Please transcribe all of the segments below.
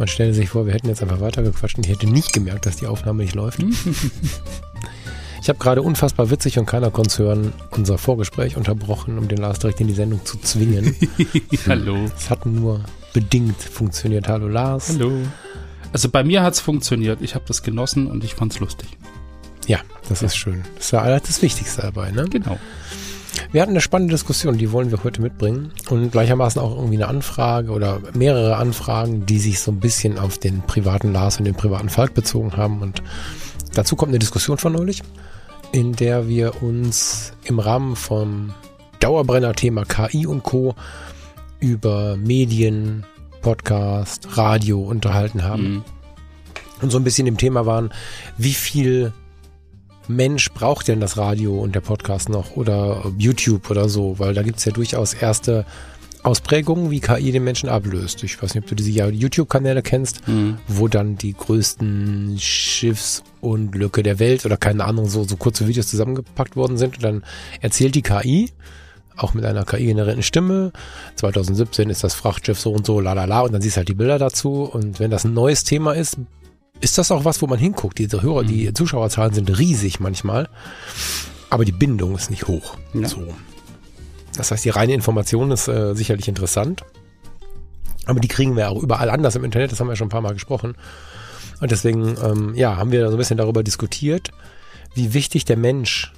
Man stelle sich vor, wir hätten jetzt einfach weitergequatscht und ich hätte nicht gemerkt, dass die Aufnahme nicht läuft. Ich habe gerade unfassbar witzig und keiner konnte hören, unser Vorgespräch unterbrochen, um den Lars direkt in die Sendung zu zwingen. Hallo. Es hat nur bedingt funktioniert. Hallo Lars. Hallo. Also bei mir hat es funktioniert. Ich habe das genossen und ich fand es lustig. Ja, das ist schön. Das ist ja das Wichtigste dabei, ne? Genau. Wir hatten eine spannende Diskussion, die wollen wir heute mitbringen. Und gleichermaßen auch irgendwie eine Anfrage oder mehrere Anfragen, die sich so ein bisschen auf den privaten Lars und den privaten Falk bezogen haben. Und dazu kommt eine Diskussion von neulich in der wir uns im Rahmen vom Dauerbrenner-Thema KI und Co. über Medien, Podcast, Radio unterhalten haben. Mhm. Und so ein bisschen im Thema waren, wie viel Mensch braucht denn das Radio und der Podcast noch oder YouTube oder so, weil da gibt's ja durchaus erste Ausprägungen, wie KI den Menschen ablöst. Ich weiß nicht, ob du diese YouTube-Kanäle kennst, mhm. wo dann die größten Schiffsunglücke der Welt oder keine Ahnung, so, so kurze Videos zusammengepackt worden sind und dann erzählt die KI, auch mit einer KI-generierten Stimme. 2017 ist das Frachtschiff so und so, la la la, und dann siehst du halt die Bilder dazu. Und wenn das ein neues Thema ist, ist das auch was, wo man hinguckt. Diese Hörer, mhm. die Zuschauerzahlen sind riesig manchmal, aber die Bindung ist nicht hoch. Ja. So. Das heißt, die reine Information ist äh, sicherlich interessant. Aber die kriegen wir auch überall anders im Internet, das haben wir schon ein paar Mal gesprochen. Und deswegen, ähm, ja, haben wir so ein bisschen darüber diskutiert, wie wichtig der Mensch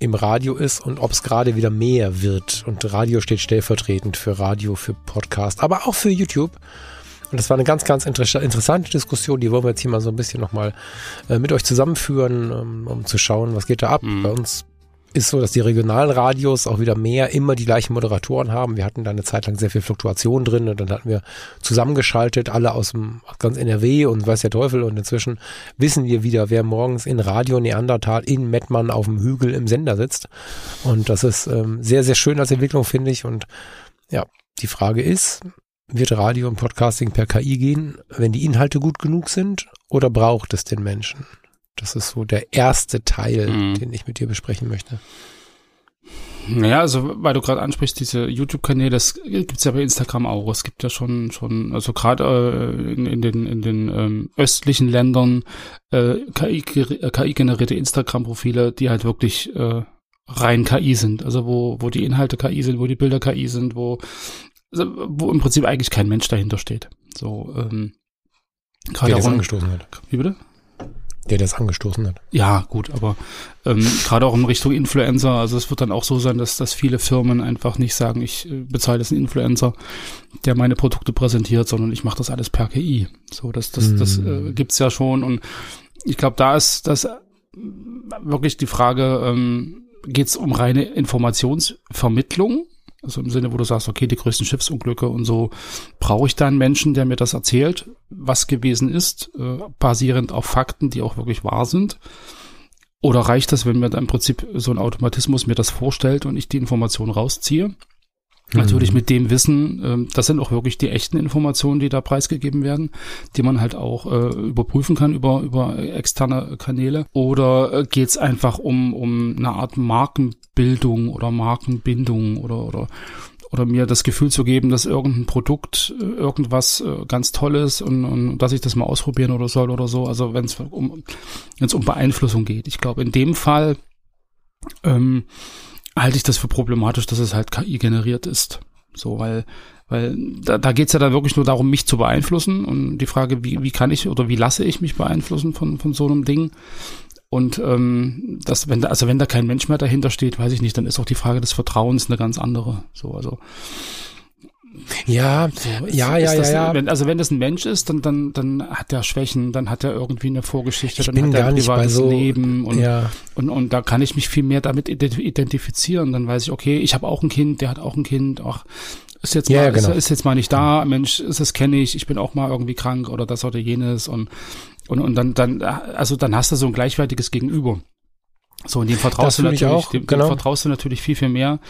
im Radio ist und ob es gerade wieder mehr wird. Und Radio steht stellvertretend für Radio, für Podcast, aber auch für YouTube. Und das war eine ganz, ganz inter interessante Diskussion, die wollen wir jetzt hier mal so ein bisschen nochmal äh, mit euch zusammenführen, um, um zu schauen, was geht da ab. Mhm. Bei uns ist so, dass die regionalen Radios auch wieder mehr immer die gleichen Moderatoren haben. Wir hatten da eine Zeit lang sehr viel Fluktuation drin und dann hatten wir zusammengeschaltet, alle aus dem ganz NRW und weiß der Teufel und inzwischen wissen wir wieder, wer morgens in Radio Neandertal in Mettmann auf dem Hügel im Sender sitzt. Und das ist ähm, sehr, sehr schön als Entwicklung, finde ich. Und ja, die Frage ist, wird Radio und Podcasting per KI gehen, wenn die Inhalte gut genug sind oder braucht es den Menschen? Das ist so der erste Teil, mhm. den ich mit dir besprechen möchte. Naja, also weil du gerade ansprichst, diese YouTube-Kanäle, das gibt's ja bei Instagram auch. Es gibt ja schon, schon, also gerade äh, in, in den, in den ähm, östlichen Ländern äh, KI-generierte KI Instagram-Profile, die halt wirklich äh, rein KI sind. Also wo, wo die Inhalte KI sind, wo die Bilder KI sind, wo, wo im Prinzip eigentlich kein Mensch dahinter steht. So, ähm, gerade auch angestoßen hat. Wie bitte? der das angestoßen hat. Ja, gut, aber ähm, gerade auch in Richtung Influencer, also es wird dann auch so sein, dass, dass viele Firmen einfach nicht sagen, ich äh, bezahle jetzt einen Influencer, der meine Produkte präsentiert, sondern ich mache das alles per KI. So, das, das, das äh, gibt's ja schon und ich glaube, da ist das äh, wirklich die Frage, ähm, geht es um reine Informationsvermittlung also im Sinne, wo du sagst, okay, die größten Schiffsunglücke und so, brauche ich da einen Menschen, der mir das erzählt, was gewesen ist, äh, basierend auf Fakten, die auch wirklich wahr sind? Oder reicht das, wenn mir da im Prinzip so ein Automatismus mir das vorstellt und ich die Information rausziehe? Natürlich mhm. mit dem Wissen, ähm, das sind auch wirklich die echten Informationen, die da preisgegeben werden, die man halt auch äh, überprüfen kann über, über externe Kanäle. Oder äh, geht es einfach um, um eine Art Markenbildung oder Markenbindung oder, oder, oder mir das Gefühl zu geben, dass irgendein Produkt äh, irgendwas ganz Tolles und, und dass ich das mal ausprobieren oder soll oder so. Also wenn es um, wenn's um Beeinflussung geht. Ich glaube, in dem Fall ähm, halte ich das für problematisch, dass es halt KI generiert ist. So, weil, weil da, da geht ja dann wirklich nur darum, mich zu beeinflussen und die Frage, wie, wie kann ich oder wie lasse ich mich beeinflussen von, von so einem Ding. Und ähm, das, wenn da, also wenn da kein Mensch mehr dahinter steht, weiß ich nicht, dann ist auch die Frage des Vertrauens eine ganz andere. So, also ja, so, ist, ja, ja, das, ja, ja. Wenn, also wenn das ein Mensch ist, dann, dann, dann hat er Schwächen, dann hat er irgendwie eine Vorgeschichte, ich dann bin hat er ein privates so, Leben und, ja. und, und da kann ich mich viel mehr damit identifizieren. Dann weiß ich, okay, ich habe auch ein Kind, der hat auch ein Kind, ach, ist jetzt mal, ja, genau. ist, ist, jetzt mal nicht da, Mensch, ist das kenne ich, ich bin auch mal irgendwie krank oder das oder jenes und Und, und dann, dann, also dann hast du so ein gleichwertiges Gegenüber. So, und dem vertraust du natürlich, auch, dem, genau. dem vertraust du natürlich viel, viel mehr,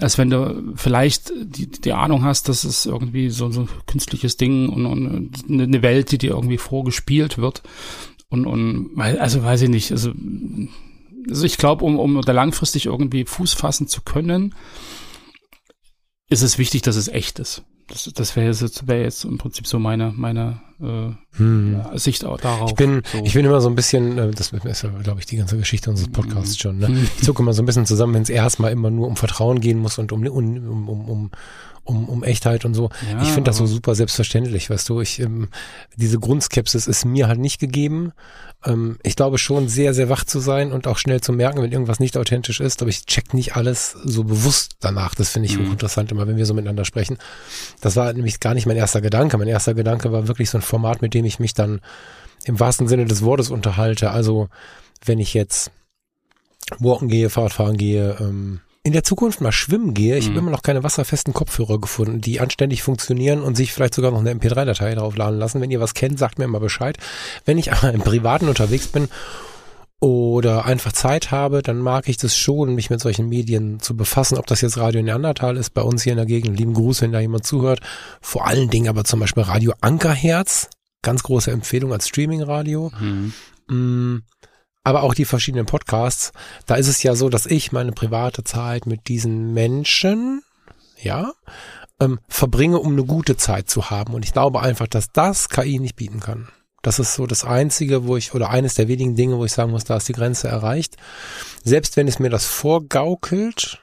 als wenn du vielleicht die, die Ahnung hast, dass es irgendwie so, so ein künstliches Ding und, und eine Welt, die dir irgendwie vorgespielt wird. Und, und also weiß ich nicht, also, also ich glaube, um, um da langfristig irgendwie Fuß fassen zu können, ist es wichtig, dass es echt ist. Das, das wäre jetzt, wär jetzt im Prinzip so meine, meine äh, hm. Sicht auch darauf. Ich bin, so. ich bin immer so ein bisschen, äh, das ist ja, glaube ich, die ganze Geschichte unseres Podcasts schon. Ne? Ich zucke immer so ein bisschen zusammen, wenn es erstmal immer nur um Vertrauen gehen muss und um, um, um, um um, um Echtheit und so. Ja, ich finde das so super selbstverständlich, weißt du. Ich, ähm, diese Grundskepsis ist mir halt nicht gegeben. Ähm, ich glaube schon sehr, sehr wach zu sein und auch schnell zu merken, wenn irgendwas nicht authentisch ist, aber ich check nicht alles so bewusst danach. Das finde ich mhm. hochinteressant immer, wenn wir so miteinander sprechen. Das war nämlich gar nicht mein erster Gedanke. Mein erster Gedanke war wirklich so ein Format, mit dem ich mich dann im wahrsten Sinne des Wortes unterhalte. Also wenn ich jetzt walken gehe, Fahrradfahren gehe, ähm, in der Zukunft mal schwimmen gehe, ich mhm. habe immer noch keine wasserfesten Kopfhörer gefunden, die anständig funktionieren und sich vielleicht sogar noch eine MP3-Datei draufladen lassen. Wenn ihr was kennt, sagt mir mal Bescheid. Wenn ich aber im Privaten unterwegs bin oder einfach Zeit habe, dann mag ich das schon, mich mit solchen Medien zu befassen, ob das jetzt Radio Neandertal ist, bei uns hier in der Gegend, lieben Gruß, wenn da jemand zuhört. Vor allen Dingen aber zum Beispiel Radio Ankerherz, ganz große Empfehlung als Streaming-Radio. Mhm. Aber auch die verschiedenen Podcasts, da ist es ja so, dass ich meine private Zeit mit diesen Menschen, ja, ähm, verbringe, um eine gute Zeit zu haben. Und ich glaube einfach, dass das KI nicht bieten kann. Das ist so das Einzige, wo ich, oder eines der wenigen Dinge, wo ich sagen muss, da ist die Grenze erreicht. Selbst wenn es mir das vorgaukelt,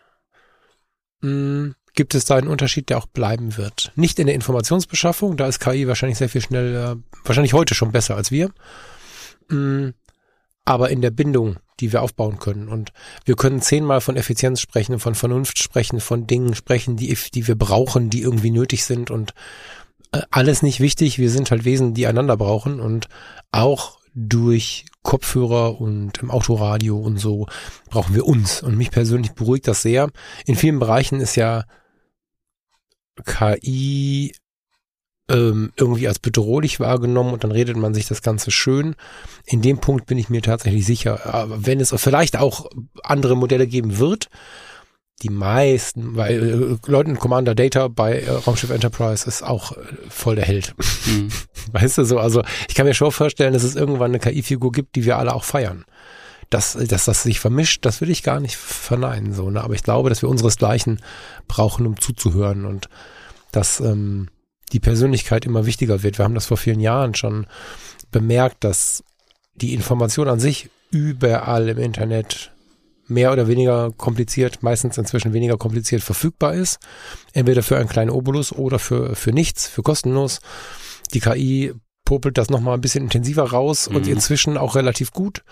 mh, hm, gibt es da einen Unterschied, der auch bleiben wird. Nicht in der Informationsbeschaffung, da ist KI wahrscheinlich sehr viel schneller, wahrscheinlich heute schon besser als wir. Mh, hm, aber in der Bindung, die wir aufbauen können. Und wir können zehnmal von Effizienz sprechen, von Vernunft sprechen, von Dingen sprechen, die, die wir brauchen, die irgendwie nötig sind und äh, alles nicht wichtig. Wir sind halt Wesen, die einander brauchen und auch durch Kopfhörer und im Autoradio und so brauchen wir uns. Und mich persönlich beruhigt das sehr. In vielen Bereichen ist ja KI ähm, irgendwie als bedrohlich wahrgenommen und dann redet man sich das Ganze schön. In dem Punkt bin ich mir tatsächlich sicher, wenn es vielleicht auch andere Modelle geben wird, die meisten, weil äh, Leuten Commander Data bei äh, Raumschiff Enterprise ist auch äh, voll der Held. Mhm. Weißt du so, also ich kann mir schon vorstellen, dass es irgendwann eine KI-Figur gibt, die wir alle auch feiern. Dass, dass das sich vermischt, das will ich gar nicht verneinen, so, ne? Aber ich glaube, dass wir unseresgleichen brauchen, um zuzuhören und dass ähm, die Persönlichkeit immer wichtiger wird. Wir haben das vor vielen Jahren schon bemerkt, dass die Information an sich überall im Internet mehr oder weniger kompliziert, meistens inzwischen weniger kompliziert verfügbar ist. Entweder für einen kleinen Obolus oder für, für nichts, für kostenlos. Die KI popelt das nochmal ein bisschen intensiver raus mhm. und inzwischen auch relativ gut.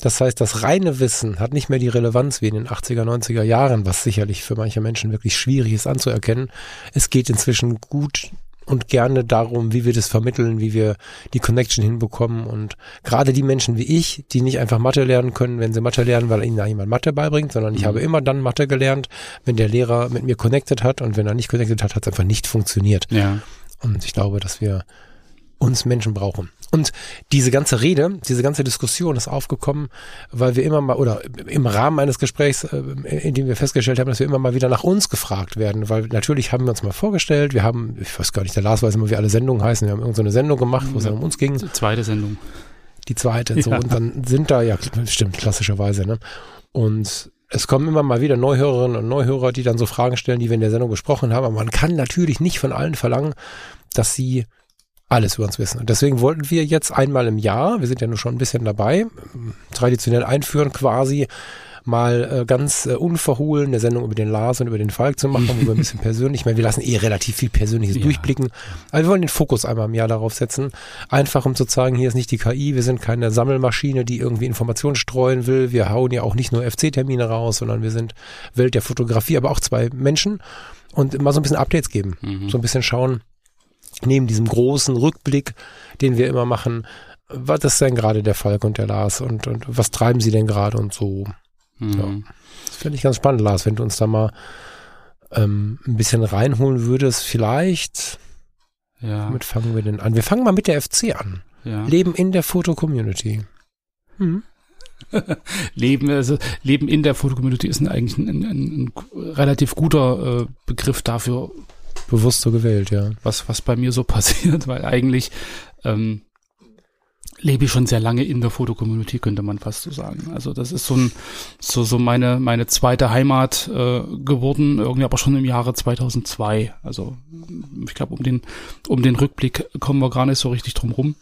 Das heißt, das reine Wissen hat nicht mehr die Relevanz wie in den 80er, 90er Jahren, was sicherlich für manche Menschen wirklich schwierig ist anzuerkennen. Es geht inzwischen gut und gerne darum, wie wir das vermitteln, wie wir die Connection hinbekommen. Und gerade die Menschen wie ich, die nicht einfach Mathe lernen können, wenn sie Mathe lernen, weil ihnen da jemand Mathe beibringt, sondern ich mhm. habe immer dann Mathe gelernt, wenn der Lehrer mit mir connected hat und wenn er nicht connected hat, hat es einfach nicht funktioniert. Ja. Und ich glaube, dass wir uns Menschen brauchen. Und diese ganze Rede, diese ganze Diskussion ist aufgekommen, weil wir immer mal, oder im Rahmen eines Gesprächs, äh, in dem wir festgestellt haben, dass wir immer mal wieder nach uns gefragt werden, weil natürlich haben wir uns mal vorgestellt, wir haben, ich weiß gar nicht, der Lars weiß immer, wie alle Sendungen heißen, wir haben irgendeine so Sendung gemacht, wo es dann um uns ging. Die zweite Sendung. Die zweite, so, ja. und dann sind da, ja, stimmt, klassischerweise, ne? Und es kommen immer mal wieder Neuhörerinnen und Neuhörer, die dann so Fragen stellen, die wir in der Sendung besprochen haben, aber man kann natürlich nicht von allen verlangen, dass sie alles über uns wissen. Und deswegen wollten wir jetzt einmal im Jahr, wir sind ja nur schon ein bisschen dabei, traditionell einführen quasi, mal äh, ganz äh, unverhohlen eine Sendung über den Lars und über den Falk zu machen, wo wir ein bisschen persönlich, ich meine, wir lassen eh relativ viel Persönliches ja. durchblicken, aber wir wollen den Fokus einmal im Jahr darauf setzen, einfach um zu zeigen, hier ist nicht die KI, wir sind keine Sammelmaschine, die irgendwie Informationen streuen will, wir hauen ja auch nicht nur FC-Termine raus, sondern wir sind Welt der Fotografie, aber auch zwei Menschen und mal so ein bisschen Updates geben, mhm. so ein bisschen schauen, neben diesem großen Rückblick, den wir immer machen, was ist denn gerade der Falk und der Lars und, und was treiben sie denn gerade und so. Mhm. Ja. Das finde ich ganz spannend, Lars, wenn du uns da mal ähm, ein bisschen reinholen würdest, vielleicht. Ja. Womit fangen wir denn an? Wir fangen mal mit der FC an. Ja. Leben in der Foto-Community. Hm. Leben, also Leben in der Foto-Community ist eigentlich ein, ein, ein, relativ guter äh, Begriff dafür. Bewusst so gewählt, ja. Was, was bei mir so passiert, weil eigentlich ähm, lebe ich schon sehr lange in der Fotocommunity, könnte man fast so sagen. Also das ist so ein so so meine meine zweite Heimat äh, geworden, irgendwie aber schon im Jahre 2002. Also ich glaube um den um den Rückblick kommen wir gar nicht so richtig drum rum.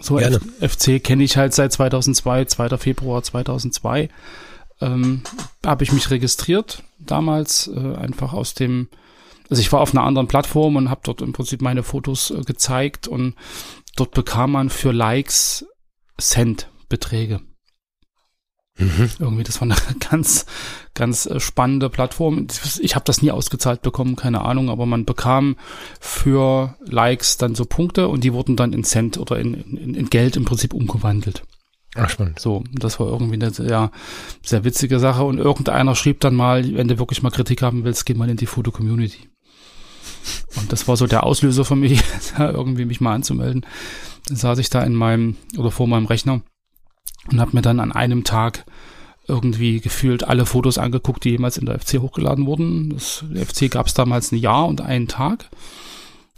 So F FC kenne ich halt seit 2002, 2. Februar 2002. Ähm, habe ich mich registriert damals äh, einfach aus dem also ich war auf einer anderen Plattform und habe dort im Prinzip meine Fotos äh, gezeigt und Dort bekam man für Likes Cent-Beträge. Mhm. Irgendwie, das war eine ganz, ganz äh, spannende Plattform. Ich habe das nie ausgezahlt bekommen, keine Ahnung, aber man bekam für Likes dann so Punkte und die wurden dann in Cent oder in, in, in Geld im Prinzip umgewandelt. Ach, spannend. So, das war irgendwie eine sehr, sehr witzige Sache. Und irgendeiner schrieb dann mal, wenn du wirklich mal Kritik haben willst, geh mal in die Foto-Community. Und das war so der Auslöser für mich, irgendwie mich mal anzumelden. Dann saß ich da in meinem oder vor meinem Rechner und habe mir dann an einem Tag irgendwie gefühlt alle Fotos angeguckt, die jemals in der FC hochgeladen wurden. Das FC gab es damals ein Jahr und einen Tag.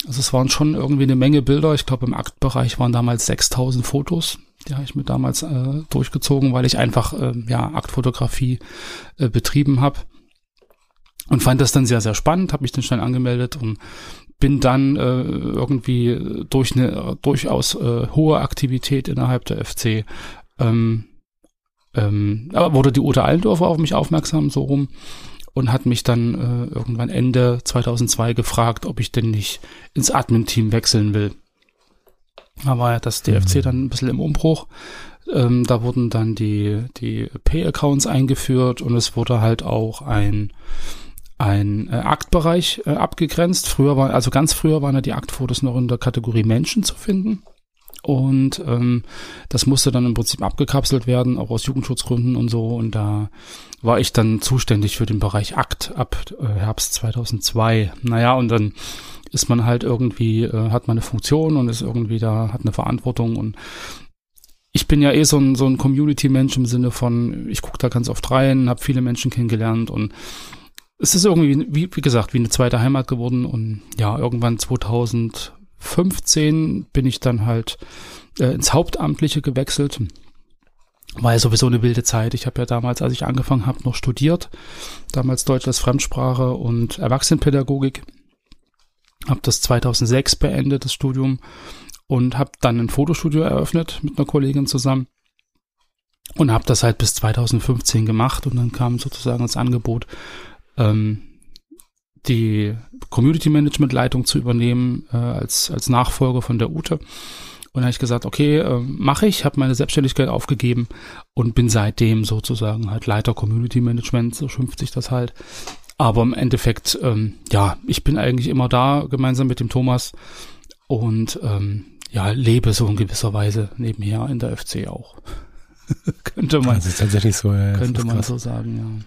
Also es waren schon irgendwie eine Menge Bilder. Ich glaube, im Aktbereich waren damals 6000 Fotos. Die habe ich mir damals äh, durchgezogen, weil ich einfach äh, ja Aktfotografie äh, betrieben habe und fand das dann sehr, sehr spannend, habe mich dann schnell angemeldet und bin dann äh, irgendwie durch eine durchaus äh, hohe Aktivität innerhalb der FC, ähm, ähm, aber wurde die Ute Allendorfer auf mich aufmerksam, so rum, und hat mich dann äh, irgendwann Ende 2002 gefragt, ob ich denn nicht ins Admin-Team wechseln will. Da war ja das DFC mhm. dann ein bisschen im Umbruch. Ähm, da wurden dann die, die Pay-Accounts eingeführt und es wurde halt auch ein ein äh, Aktbereich äh, abgegrenzt. Früher war, also ganz früher waren ja die Aktfotos noch in der Kategorie Menschen zu finden. Und ähm, das musste dann im Prinzip abgekapselt werden, auch aus Jugendschutzgründen und so. Und da war ich dann zuständig für den Bereich Akt ab äh, Herbst 2002. Naja, und dann ist man halt irgendwie, äh, hat man eine Funktion und ist irgendwie da, hat eine Verantwortung und ich bin ja eh so ein, so ein Community-Mensch im Sinne von, ich gucke da ganz oft rein, habe viele Menschen kennengelernt und es ist irgendwie, wie, wie gesagt, wie eine zweite Heimat geworden und ja, irgendwann 2015 bin ich dann halt äh, ins Hauptamtliche gewechselt. War ja sowieso eine wilde Zeit. Ich habe ja damals, als ich angefangen habe, noch studiert. Damals Deutsch als Fremdsprache und Erwachsenenpädagogik. Habe das 2006 beendet, das Studium. Und habe dann ein Fotostudio eröffnet mit einer Kollegin zusammen. Und habe das halt bis 2015 gemacht. Und dann kam sozusagen das Angebot, ähm, die Community Management Leitung zu übernehmen äh, als, als Nachfolger von der Ute. Und da habe ich gesagt, okay, äh, mache ich, habe meine Selbstständigkeit aufgegeben und bin seitdem sozusagen halt Leiter Community Management, so schimpft sich das halt. Aber im Endeffekt, ähm, ja, ich bin eigentlich immer da, gemeinsam mit dem Thomas und ähm, ja, lebe so in gewisser Weise nebenher in der FC auch. könnte man. Das ist tatsächlich so, ja. Könnte man so sagen, ja.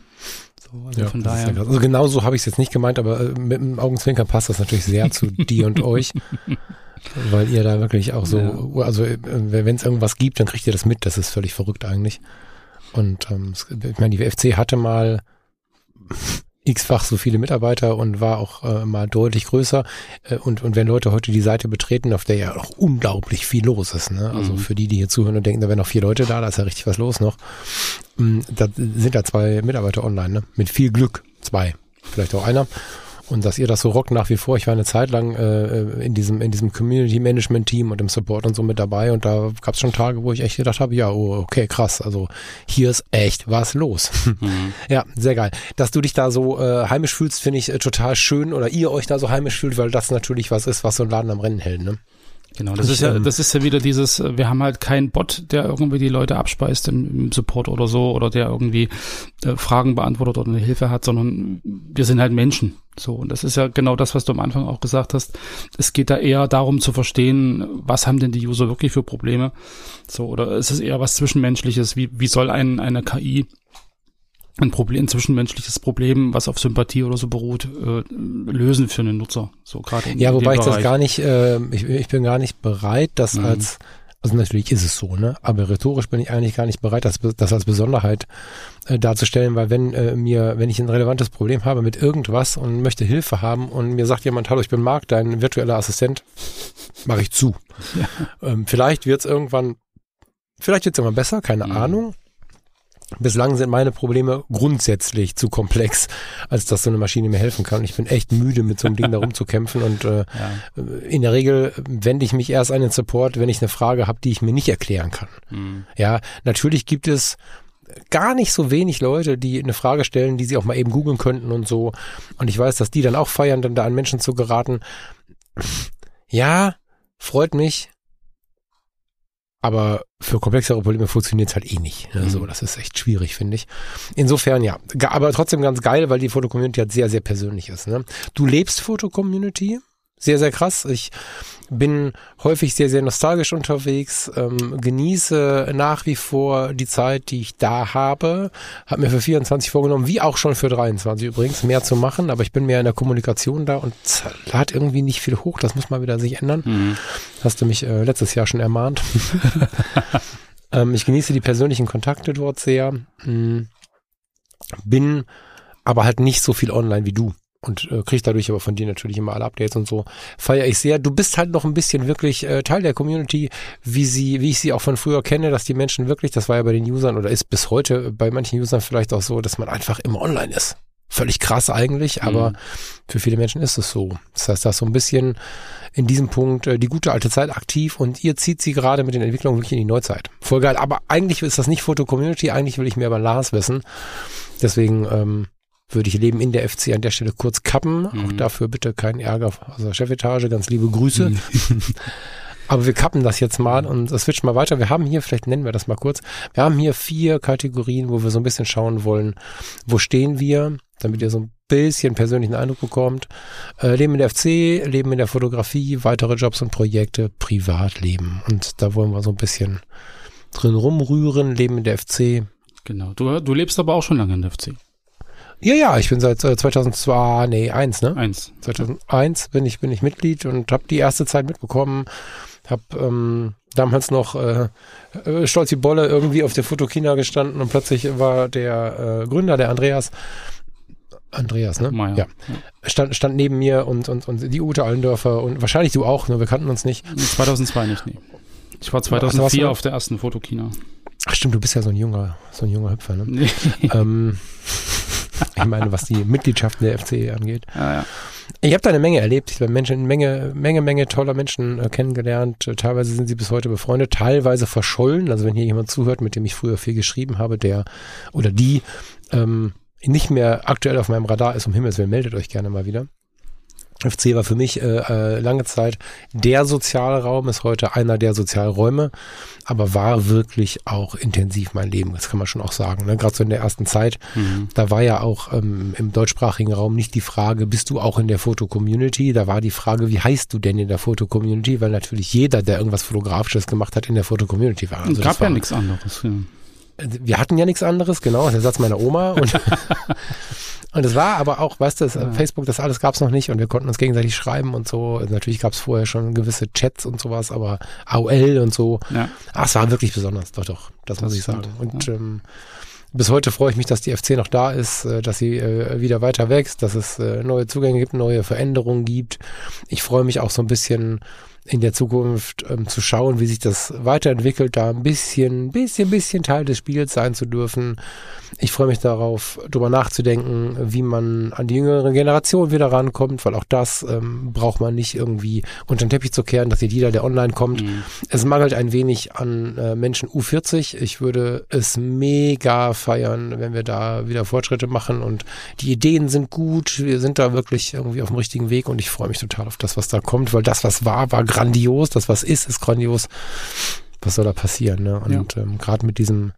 So, also ja, von daher. Ja also genau so habe ich es jetzt nicht gemeint, aber äh, mit dem Augenzwinkern passt das natürlich sehr zu dir und euch. Weil ihr da wirklich auch so, ja. also äh, wenn es irgendwas gibt, dann kriegt ihr das mit. Das ist völlig verrückt eigentlich. Und ähm, ich meine, die FC hatte mal x-fach so viele Mitarbeiter und war auch äh, mal deutlich größer. Äh, und, und wenn Leute heute die Seite betreten, auf der ja auch unglaublich viel los ist, ne? Also mhm. für die, die hier zuhören und denken, da wären noch vier Leute da, da ist ja richtig was los noch. Mm, da sind da zwei Mitarbeiter online, ne? Mit viel Glück. Zwei. Vielleicht auch einer und dass ihr das so rockt nach wie vor. Ich war eine Zeit lang äh, in diesem in diesem Community Management Team und im Support und so mit dabei und da gab es schon Tage, wo ich echt gedacht habe, ja, oh, okay, krass, also hier ist echt was los. Mhm. Ja, sehr geil. Dass du dich da so äh, heimisch fühlst, finde ich äh, total schön oder ihr euch da so heimisch fühlt, weil das natürlich was ist, was so ein Laden am Rennen hält, ne? Genau, das ist ja, das ist ja wieder dieses, wir haben halt keinen Bot, der irgendwie die Leute abspeist im, im Support oder so, oder der irgendwie äh, Fragen beantwortet oder eine Hilfe hat, sondern wir sind halt Menschen. So, und das ist ja genau das, was du am Anfang auch gesagt hast. Es geht da eher darum zu verstehen, was haben denn die User wirklich für Probleme. So, oder ist es eher was Zwischenmenschliches? Wie, wie soll ein, eine KI ein Problem, ein zwischenmenschliches Problem, was auf Sympathie oder so beruht, äh, lösen für einen Nutzer. So gerade Ja, wobei ich Bereich. das gar nicht, äh, ich, ich bin gar nicht bereit, das mhm. als also natürlich ist es so, ne? Aber rhetorisch bin ich eigentlich gar nicht bereit, das, das als Besonderheit äh, darzustellen, weil wenn äh, mir, wenn ich ein relevantes Problem habe mit irgendwas und möchte Hilfe haben und mir sagt jemand, hallo, ich bin Marc, dein virtueller Assistent, mache ich zu. Ja. Ähm, vielleicht wird es irgendwann, vielleicht wird es irgendwann besser, keine mhm. Ahnung. Bislang sind meine Probleme grundsätzlich zu komplex, als dass so eine Maschine mir helfen kann. Ich bin echt müde, mit so einem Ding da rumzukämpfen und äh, ja. in der Regel wende ich mich erst an den Support, wenn ich eine Frage habe, die ich mir nicht erklären kann. Mhm. Ja, natürlich gibt es gar nicht so wenig Leute, die eine Frage stellen, die sie auch mal eben googeln könnten und so. Und ich weiß, dass die dann auch feiern, dann da an Menschen zu geraten. Ja, freut mich. Aber für komplexere Probleme funktioniert es halt eh nicht. Ne? So, mhm. das ist echt schwierig, finde ich. Insofern ja, aber trotzdem ganz geil, weil die Foto-Community halt sehr, sehr persönlich ist. Ne? Du lebst Foto-Community, sehr, sehr krass. Ich bin häufig sehr, sehr nostalgisch unterwegs, ähm, genieße nach wie vor die Zeit, die ich da habe. Habe mir für 24 vorgenommen, wie auch schon für 23 übrigens, mehr zu machen, aber ich bin mehr in der Kommunikation da und lad irgendwie nicht viel hoch. Das muss mal wieder sich ändern. Mhm. Hast du mich äh, letztes Jahr schon ermahnt. ähm, ich genieße die persönlichen Kontakte dort sehr. Mhm. Bin aber halt nicht so viel online wie du und äh, kriege dadurch aber von dir natürlich immer alle Updates und so. Feiere ich sehr. Du bist halt noch ein bisschen wirklich äh, Teil der Community, wie sie, wie ich sie auch von früher kenne, dass die Menschen wirklich, das war ja bei den Usern oder ist bis heute bei manchen Usern vielleicht auch so, dass man einfach immer online ist. Völlig krass eigentlich, aber mhm. für viele Menschen ist es so. Das heißt, da ist so ein bisschen in diesem Punkt äh, die gute alte Zeit aktiv und ihr zieht sie gerade mit den Entwicklungen wirklich in die Neuzeit. Voll geil. Aber eigentlich ist das nicht Foto-Community, eigentlich will ich mehr über Lars wissen. Deswegen ähm, würde ich Leben in der FC an der Stelle kurz kappen. Mhm. Auch dafür bitte keinen Ärger aus der Chefetage. Ganz liebe Grüße. Mhm. Aber wir kappen das jetzt mal und switchen mal weiter. Wir haben hier, vielleicht nennen wir das mal kurz, wir haben hier vier Kategorien, wo wir so ein bisschen schauen wollen, wo stehen wir, damit ihr so ein bisschen persönlichen Eindruck bekommt. Äh, Leben in der FC, Leben in der Fotografie, weitere Jobs und Projekte, Privatleben. Und da wollen wir so ein bisschen drin rumrühren, Leben in der FC. Genau. Du, du lebst aber auch schon lange in der FC. Ja, ja, ich bin seit äh, 2002, nee, eins, ne? Eins. 2001 bin ich, bin ich Mitglied und habe die erste Zeit mitbekommen. Hab ähm, damals noch äh, äh, Stolzi Bolle irgendwie auf der Fotokina gestanden und plötzlich war der äh, Gründer, der Andreas, Andreas, ne? Meier. Ja. Stand, stand neben mir und, und, und die Ute Allendörfer und wahrscheinlich du auch, ne? Wir kannten uns nicht. 2002 nicht, nee. Ich war 2004 Ach, auf der ersten Fotokina. Ach stimmt, du bist ja so ein junger, so ein junger Hüpfer, ne? Ähm, ich meine, was die Mitgliedschaften der FC angeht. Ja, ja. Ich habe da eine Menge erlebt. Ich habe Menschen, Menge, Menge, Menge toller Menschen äh, kennengelernt. Teilweise sind sie bis heute befreundet, teilweise verschollen. Also wenn hier jemand zuhört, mit dem ich früher viel geschrieben habe, der oder die ähm, nicht mehr aktuell auf meinem Radar ist, um Himmels Willen, meldet euch gerne mal wieder. FC war für mich äh, äh, lange Zeit der Sozialraum, ist heute einer der Sozialräume, aber war wirklich auch intensiv mein Leben, das kann man schon auch sagen. Ne? Gerade so in der ersten Zeit, mhm. da war ja auch ähm, im deutschsprachigen Raum nicht die Frage, bist du auch in der Foto-Community? Da war die Frage, wie heißt du denn in der Foto-Community? Weil natürlich jeder, der irgendwas Fotografisches gemacht hat, in der Foto-Community war. Also gab ja nichts anderes. Ja wir hatten ja nichts anderes, genau, das der Satz meiner Oma. Und, und es war aber auch, weißt du, ja. Facebook, das alles gab's noch nicht und wir konnten uns gegenseitig schreiben und so. Natürlich gab's vorher schon gewisse Chats und sowas, aber AOL und so. Ja. Ah, es war wirklich besonders, doch, doch, das, das muss ich sagen. Und ja. ähm, bis heute freue ich mich, dass die FC noch da ist, äh, dass sie äh, wieder weiter wächst, dass es äh, neue Zugänge gibt, neue Veränderungen gibt. Ich freue mich auch so ein bisschen in der Zukunft ähm, zu schauen, wie sich das weiterentwickelt, da ein bisschen, bisschen, bisschen Teil des Spiels sein zu dürfen. Ich freue mich darauf, darüber nachzudenken, wie man an die jüngere Generation wieder rankommt, weil auch das ähm, braucht man nicht irgendwie unter den Teppich zu kehren, dass jeder, der online kommt. Mhm. Es mangelt ein wenig an äh, Menschen U40. Ich würde es mega feiern, wenn wir da wieder Fortschritte machen und die Ideen sind gut. Wir sind da wirklich irgendwie auf dem richtigen Weg und ich freue mich total auf das, was da kommt, weil das, was war, war grandios, das was ist, ist grandios. Was soll da passieren? Ne? Und ja. ähm, gerade mit diesem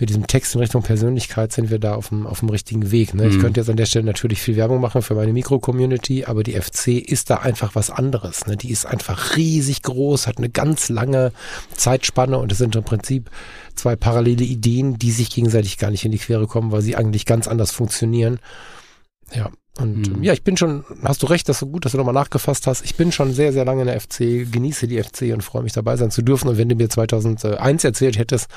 mit diesem Text in Richtung Persönlichkeit sind wir da auf dem, auf dem richtigen Weg. Ne? Ich mhm. könnte jetzt an der Stelle natürlich viel Werbung machen für meine Mikro-Community, aber die FC ist da einfach was anderes. Ne? Die ist einfach riesig groß, hat eine ganz lange Zeitspanne und es sind im Prinzip zwei parallele Ideen, die sich gegenseitig gar nicht in die Quere kommen, weil sie eigentlich ganz anders funktionieren. Ja, und mhm. ja, ich bin schon, hast du recht, dass du gut, dass du nochmal nachgefasst hast. Ich bin schon sehr, sehr lange in der FC, genieße die FC und freue mich dabei sein zu dürfen. Und wenn du mir 2001 erzählt hättest,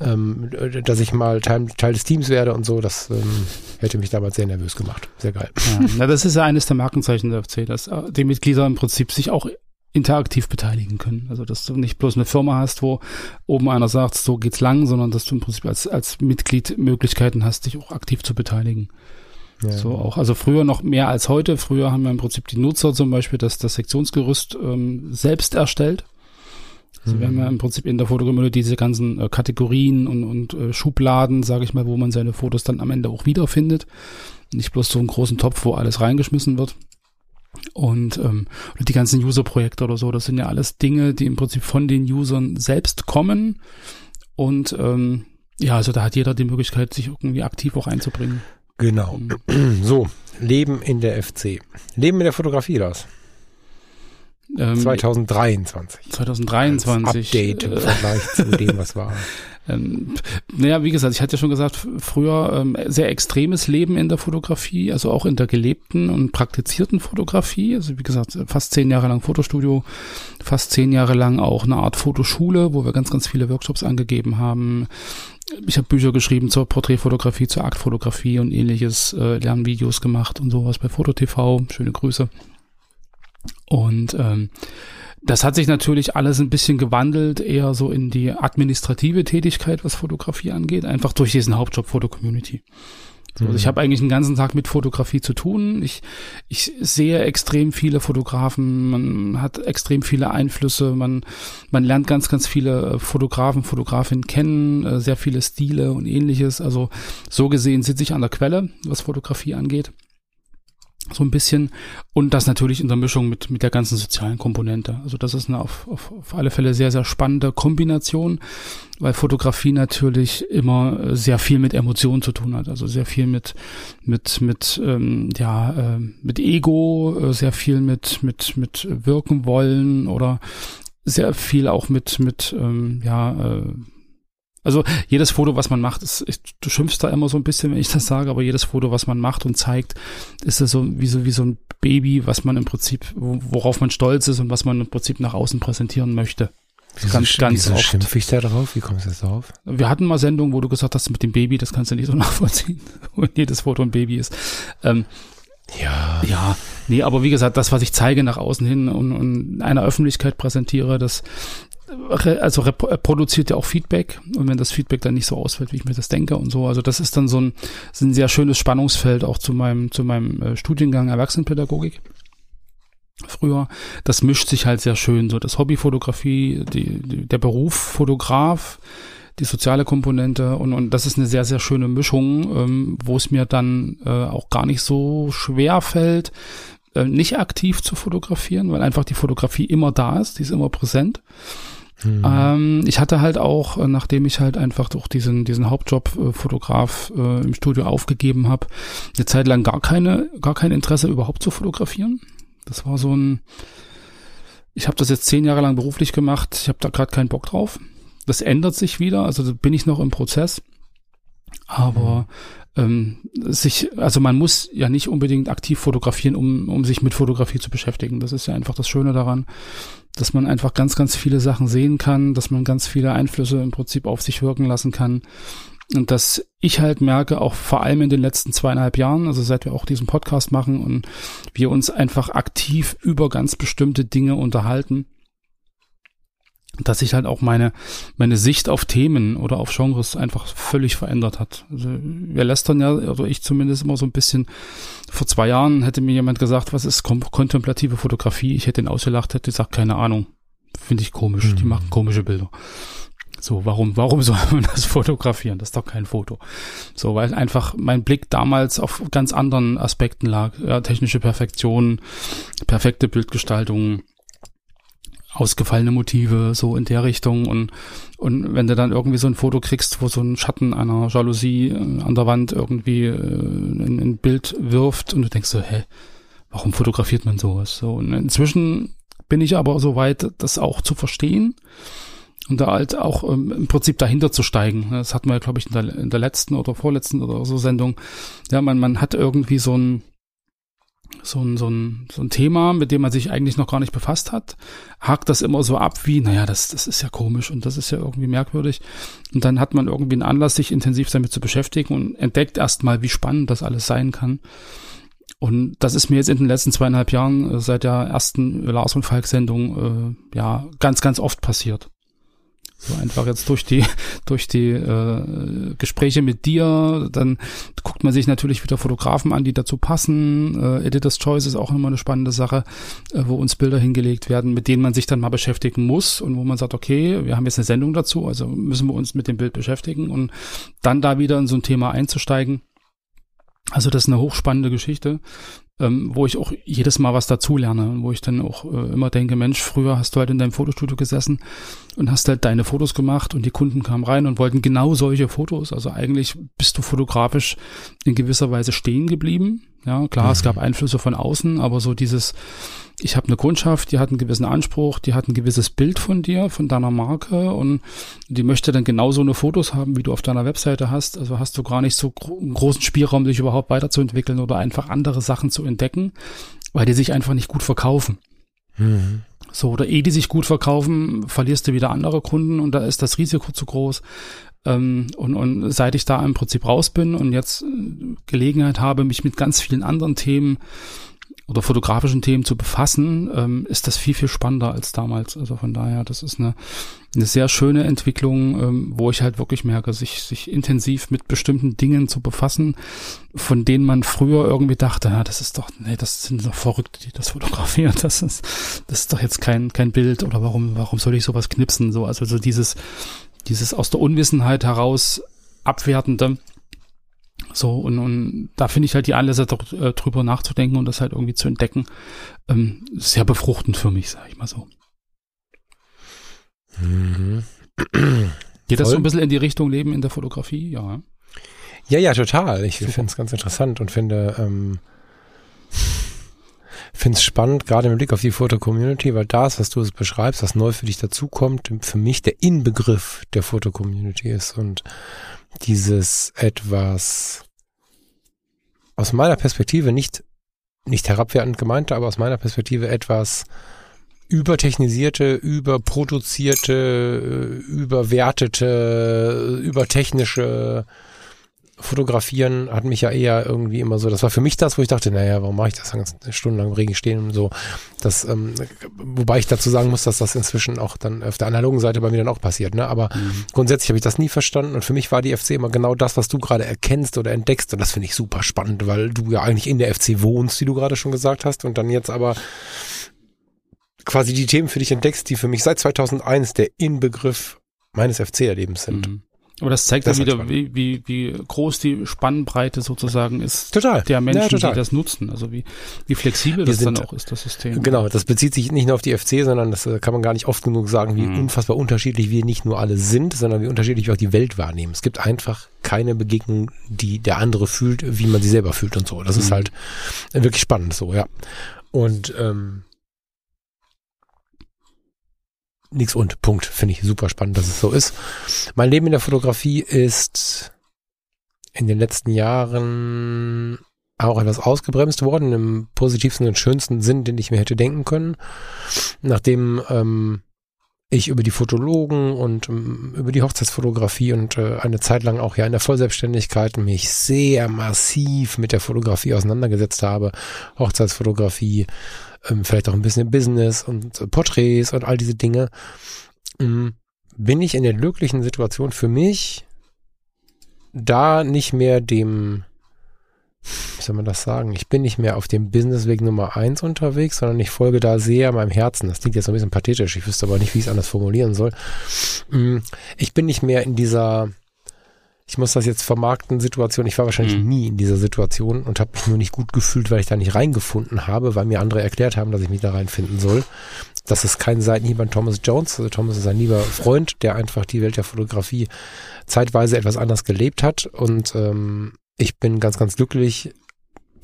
ähm, dass ich mal Teil, Teil, des Teams werde und so, das ähm, hätte mich damals sehr nervös gemacht. Sehr geil. Ja, na, das ist ja eines der Markenzeichen der FC, dass äh, die Mitglieder im Prinzip sich auch interaktiv beteiligen können. Also dass du nicht bloß eine Firma hast, wo oben einer sagt, so geht's lang, sondern dass du im Prinzip als, als Mitglied Möglichkeiten hast, dich auch aktiv zu beteiligen. Ja. So auch. Also früher noch mehr als heute. Früher haben wir im Prinzip die Nutzer zum Beispiel das, das Sektionsgerüst ähm, selbst erstellt. Also mhm. wir haben ja im Prinzip in der Fotogrammatur diese ganzen äh, Kategorien und, und äh, Schubladen, sage ich mal, wo man seine Fotos dann am Ende auch wiederfindet. Nicht bloß so einen großen Topf, wo alles reingeschmissen wird. Und ähm, die ganzen User-Projekte oder so, das sind ja alles Dinge, die im Prinzip von den Usern selbst kommen. Und ähm, ja, also da hat jeder die Möglichkeit, sich irgendwie aktiv auch einzubringen. Genau. So, Leben in der FC. Leben in der Fotografie, das. Ähm, 2023. 2023. Als Update im Vergleich zu dem, was war. Ähm, naja, wie gesagt, ich hatte ja schon gesagt, früher ähm, sehr extremes Leben in der Fotografie, also auch in der gelebten und praktizierten Fotografie. Also wie gesagt, fast zehn Jahre lang Fotostudio, fast zehn Jahre lang auch eine Art Fotoschule, wo wir ganz, ganz viele Workshops angegeben haben. Ich habe Bücher geschrieben zur Porträtfotografie, zur Aktfotografie und ähnliches, äh, Lernvideos gemacht und sowas bei FotoTV. Schöne Grüße. Und ähm, das hat sich natürlich alles ein bisschen gewandelt, eher so in die administrative Tätigkeit, was Fotografie angeht, einfach durch diesen Hauptjob Foto-Community. So, also ich mhm. habe eigentlich den ganzen Tag mit Fotografie zu tun. Ich, ich sehe extrem viele Fotografen, man hat extrem viele Einflüsse, man, man lernt ganz, ganz viele Fotografen, Fotografinnen kennen, äh, sehr viele Stile und ähnliches. Also so gesehen sitze ich an der Quelle, was Fotografie angeht so ein bisschen und das natürlich in der Mischung mit mit der ganzen sozialen Komponente. Also das ist eine auf, auf, auf alle Fälle sehr sehr spannende Kombination, weil Fotografie natürlich immer sehr viel mit Emotionen zu tun hat. Also sehr viel mit mit mit ähm, ja äh, mit Ego, äh, sehr viel mit mit mit wirken wollen oder sehr viel auch mit mit ähm, ja äh, also jedes Foto, was man macht, ist, ich, du schimpfst da immer so ein bisschen, wenn ich das sage, aber jedes Foto, was man macht und zeigt, ist das so wie so wie so ein Baby, was man im Prinzip, worauf man stolz ist und was man im Prinzip nach außen präsentieren möchte. Wieso, ganz, ganz wieso oft. schimpfe ich da drauf? Wie kommst du jetzt drauf? Wir hatten mal Sendungen, wo du gesagt hast, mit dem Baby, das kannst du nicht so nachvollziehen, und jedes Foto ein Baby ist. Ähm, ja. Ja, nee, aber wie gesagt, das, was ich zeige nach außen hin und, und einer Öffentlichkeit präsentiere, das, also produziert ja auch Feedback. Und wenn das Feedback dann nicht so ausfällt, wie ich mir das denke und so, also das ist dann so ein, so ein sehr schönes Spannungsfeld auch zu meinem, zu meinem äh, Studiengang Erwachsenenpädagogik. Früher, das mischt sich halt sehr schön, so das Hobbyfotografie, die, die, der Beruf Fotograf, die soziale Komponente. Und, und das ist eine sehr, sehr schöne Mischung, ähm, wo es mir dann äh, auch gar nicht so schwer fällt, äh, nicht aktiv zu fotografieren, weil einfach die Fotografie immer da ist, die ist immer präsent. Mhm. Ähm, ich hatte halt auch, äh, nachdem ich halt einfach durch diesen, diesen Hauptjob äh, Fotograf äh, im Studio aufgegeben habe, eine Zeit lang gar keine, gar kein Interesse überhaupt zu fotografieren. Das war so ein, ich habe das jetzt zehn Jahre lang beruflich gemacht, ich habe da gerade keinen Bock drauf. Das ändert sich wieder, also da bin ich noch im Prozess. Aber mhm ähm, sich, also man muss ja nicht unbedingt aktiv fotografieren, um, um sich mit Fotografie zu beschäftigen. Das ist ja einfach das Schöne daran, dass man einfach ganz, ganz viele Sachen sehen kann, dass man ganz viele Einflüsse im Prinzip auf sich wirken lassen kann. Und dass ich halt merke, auch vor allem in den letzten zweieinhalb Jahren, also seit wir auch diesen Podcast machen und wir uns einfach aktiv über ganz bestimmte Dinge unterhalten, dass sich halt auch meine, meine Sicht auf Themen oder auf Genres einfach völlig verändert hat. Also wir lästern ja, also ich zumindest immer so ein bisschen, vor zwei Jahren hätte mir jemand gesagt, was ist kontemplative Fotografie? Ich hätte ihn ausgelacht, hätte gesagt, keine Ahnung. Finde ich komisch, mhm. die machen komische Bilder. So, warum, warum soll man das fotografieren? Das ist doch kein Foto. So, weil einfach mein Blick damals auf ganz anderen Aspekten lag. Ja, technische Perfektion, perfekte Bildgestaltung, ausgefallene Motive, so in der Richtung. Und, und wenn du dann irgendwie so ein Foto kriegst, wo so ein Schatten einer Jalousie äh, an der Wand irgendwie äh, ein, ein Bild wirft und du denkst so, hä, warum fotografiert man sowas? So, und inzwischen bin ich aber so weit, das auch zu verstehen und da halt auch ähm, im Prinzip dahinter zu steigen. Das hatten wir, glaube ich, in der, in der letzten oder vorletzten oder so Sendung. Ja, man, man hat irgendwie so ein, so ein, so, ein, so ein Thema, mit dem man sich eigentlich noch gar nicht befasst hat, hakt das immer so ab wie, naja, das, das ist ja komisch und das ist ja irgendwie merkwürdig. Und dann hat man irgendwie einen Anlass, sich intensiv damit zu beschäftigen und entdeckt erstmal, wie spannend das alles sein kann. Und das ist mir jetzt in den letzten zweieinhalb Jahren äh, seit der ersten Lars und Falk Sendung äh, ja ganz, ganz oft passiert. So einfach jetzt durch die, durch die äh, Gespräche mit dir, dann guckt man sich natürlich wieder Fotografen an, die dazu passen. Äh, Editor's Choice ist auch immer eine spannende Sache, äh, wo uns Bilder hingelegt werden, mit denen man sich dann mal beschäftigen muss und wo man sagt, okay, wir haben jetzt eine Sendung dazu, also müssen wir uns mit dem Bild beschäftigen und dann da wieder in so ein Thema einzusteigen. Also das ist eine hochspannende Geschichte ähm, wo ich auch jedes Mal was dazulerne, wo ich dann auch äh, immer denke, Mensch, früher hast du halt in deinem Fotostudio gesessen und hast halt deine Fotos gemacht und die Kunden kamen rein und wollten genau solche Fotos. Also eigentlich bist du fotografisch in gewisser Weise stehen geblieben. Ja, klar, mhm. es gab Einflüsse von außen, aber so dieses, ich habe eine Kundschaft, die hat einen gewissen Anspruch, die hat ein gewisses Bild von dir, von deiner Marke und die möchte dann genauso eine Fotos haben, wie du auf deiner Webseite hast. Also hast du gar nicht so gro einen großen Spielraum, dich überhaupt weiterzuentwickeln oder einfach andere Sachen zu entdecken, weil die sich einfach nicht gut verkaufen. Mhm. So, oder eh die sich gut verkaufen, verlierst du wieder andere Kunden und da ist das Risiko zu groß. Ähm, und, und seit ich da im Prinzip raus bin und jetzt äh, Gelegenheit habe, mich mit ganz vielen anderen Themen oder fotografischen Themen zu befassen, ähm, ist das viel, viel spannender als damals. Also von daher, das ist eine, eine sehr schöne Entwicklung, ähm, wo ich halt wirklich merke, sich, sich intensiv mit bestimmten Dingen zu befassen, von denen man früher irgendwie dachte, ja, das ist doch, nee, das sind doch Verrückte, die das fotografieren. Das ist, das ist doch jetzt kein, kein Bild oder warum, warum soll ich sowas knipsen? So, also so dieses, dieses aus der Unwissenheit heraus abwertende, so, und, und da finde ich halt die Anlässe äh, drüber nachzudenken und das halt irgendwie zu entdecken, ähm, sehr befruchtend für mich, sag ich mal so. Mhm. Geht das so ein bisschen in die Richtung Leben in der Fotografie? Ja. Ja, ja, total. Ich finde es ganz interessant und finde, ähm, finde es spannend, gerade im Blick auf die Foto-Community, weil das, was du es beschreibst, was neu für dich dazukommt, für mich der Inbegriff der Foto-Community ist. Und dieses etwas aus meiner Perspektive nicht, nicht herabwertend gemeinte, aber aus meiner Perspektive etwas übertechnisierte, überproduzierte, überwertete, übertechnische Fotografieren hat mich ja eher irgendwie immer so, das war für mich das, wo ich dachte, naja, warum mache ich das dann stundenlang im Regen stehen und so. Das, ähm, wobei ich dazu sagen muss, dass das inzwischen auch dann auf der analogen Seite bei mir dann auch passiert, ne? Aber mhm. grundsätzlich habe ich das nie verstanden und für mich war die FC immer genau das, was du gerade erkennst oder entdeckst und das finde ich super spannend, weil du ja eigentlich in der FC wohnst, wie du gerade schon gesagt hast und dann jetzt aber quasi die Themen für dich entdeckst, die für mich seit 2001 der Inbegriff meines FC-Erlebens sind. Mhm. Aber das zeigt das ja wieder, wie, wie, wie groß die Spannbreite sozusagen ist. Total. Der Menschen, ja, die das nutzen. Also wie, wie flexibel Wir das sind, dann auch ist, das System. Genau, das bezieht sich nicht nur auf die FC, sondern das äh, kann man gar nicht oft genug sagen, wie mhm. unfassbar unterschiedlich wir nicht nur alle sind, sondern wie unterschiedlich wir auch die Welt wahrnehmen. Es gibt einfach keine Begegnung, die der andere fühlt, wie man sie selber fühlt und so. Das mhm. ist halt wirklich spannend so, ja. Und ähm, nichts und. Punkt. Finde ich super spannend, dass es so ist. Mein Leben in der Fotografie ist in den letzten Jahren auch etwas ausgebremst worden, im positivsten und schönsten Sinn, den ich mir hätte denken können. Nachdem ähm, ich über die Fotologen und um, ähm, über die Hochzeitsfotografie und äh, eine Zeit lang auch ja in der Vollselbstständigkeit mich sehr massiv mit der Fotografie auseinandergesetzt habe. Hochzeitsfotografie, ähm, vielleicht auch ein bisschen Business und äh, Porträts und all diese Dinge, ähm, bin ich in der glücklichen Situation für mich, da nicht mehr dem, wie soll man das sagen, ich bin nicht mehr auf dem Businessweg Nummer eins unterwegs, sondern ich folge da sehr meinem Herzen. Das klingt jetzt ein bisschen pathetisch, ich wüsste aber nicht, wie ich es anders formulieren soll. Ähm, ich bin nicht mehr in dieser ich muss das jetzt vermarkten Situation. Ich war wahrscheinlich mhm. nie in dieser Situation und habe mich nur nicht gut gefühlt, weil ich da nicht reingefunden habe, weil mir andere erklärt haben, dass ich mich da reinfinden soll. Das ist kein Seitenhieb an Thomas Jones. Also Thomas ist ein lieber Freund, der einfach die Welt der Fotografie zeitweise etwas anders gelebt hat. Und ähm, ich bin ganz, ganz glücklich,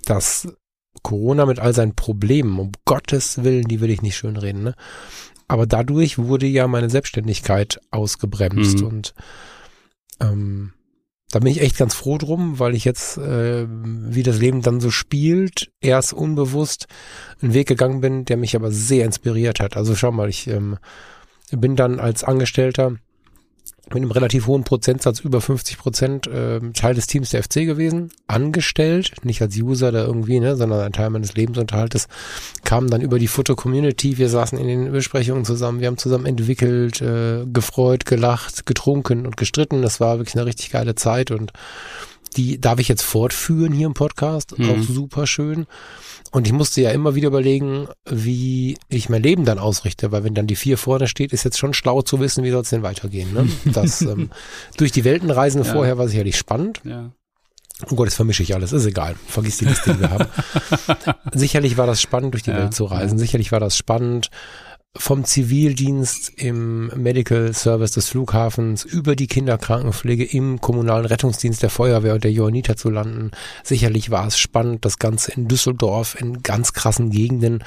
dass Corona mit all seinen Problemen, um Gottes Willen, die will ich nicht schönreden, ne? Aber dadurch wurde ja meine Selbstständigkeit ausgebremst mhm. und ähm, da bin ich echt ganz froh drum, weil ich jetzt, äh, wie das Leben dann so spielt, erst unbewusst einen Weg gegangen bin, der mich aber sehr inspiriert hat. Also schau mal, ich ähm, bin dann als Angestellter mit einem relativ hohen Prozentsatz, über 50 Prozent, äh, Teil des Teams der FC gewesen, angestellt, nicht als User da irgendwie, ne, sondern ein Teil meines Lebensunterhaltes, kam dann über die Foto-Community, wir saßen in den Besprechungen zusammen, wir haben zusammen entwickelt, äh, gefreut, gelacht, getrunken und gestritten, das war wirklich eine richtig geile Zeit und die darf ich jetzt fortführen hier im Podcast, mhm. auch super schön. Und ich musste ja immer wieder überlegen, wie ich mein Leben dann ausrichte, weil wenn dann die vier vorne steht, ist jetzt schon schlau zu wissen, wie soll es denn weitergehen. Ne? Das ähm, durch die Welten reisen ja. vorher war sicherlich spannend. Ja. Oh Gott, jetzt vermische ich alles, ist egal. Vergiss die Liste, die wir haben. sicherlich war das spannend, durch die ja, Welt zu reisen. Sicherlich war das spannend, vom Zivildienst im Medical Service des Flughafens über die Kinderkrankenpflege im kommunalen Rettungsdienst der Feuerwehr und der Johanniter zu landen. Sicherlich war es spannend, das Ganze in Düsseldorf in ganz krassen Gegenden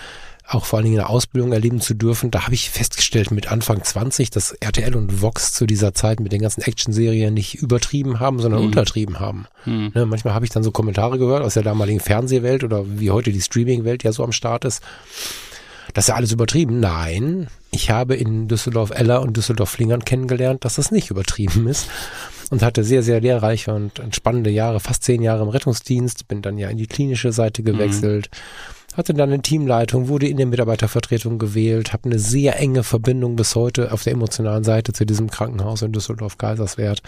auch vor allen Dingen eine Ausbildung erleben zu dürfen. Da habe ich festgestellt mit Anfang 20, dass RTL und Vox zu dieser Zeit mit den ganzen Action-Serien nicht übertrieben haben, sondern mhm. untertrieben haben. Mhm. Ne, manchmal habe ich dann so Kommentare gehört aus der damaligen Fernsehwelt oder wie heute die Streaming-Welt ja so am Start ist das ist ja alles übertrieben. Nein, ich habe in Düsseldorf Eller und Düsseldorf Flingern kennengelernt, dass das nicht übertrieben ist und hatte sehr, sehr lehrreiche und spannende Jahre, fast zehn Jahre im Rettungsdienst, bin dann ja in die klinische Seite mhm. gewechselt. Mhm hatte dann eine Teamleitung, wurde in der Mitarbeitervertretung gewählt, habe eine sehr enge Verbindung bis heute auf der emotionalen Seite zu diesem Krankenhaus in Düsseldorf-Kaiserswerth.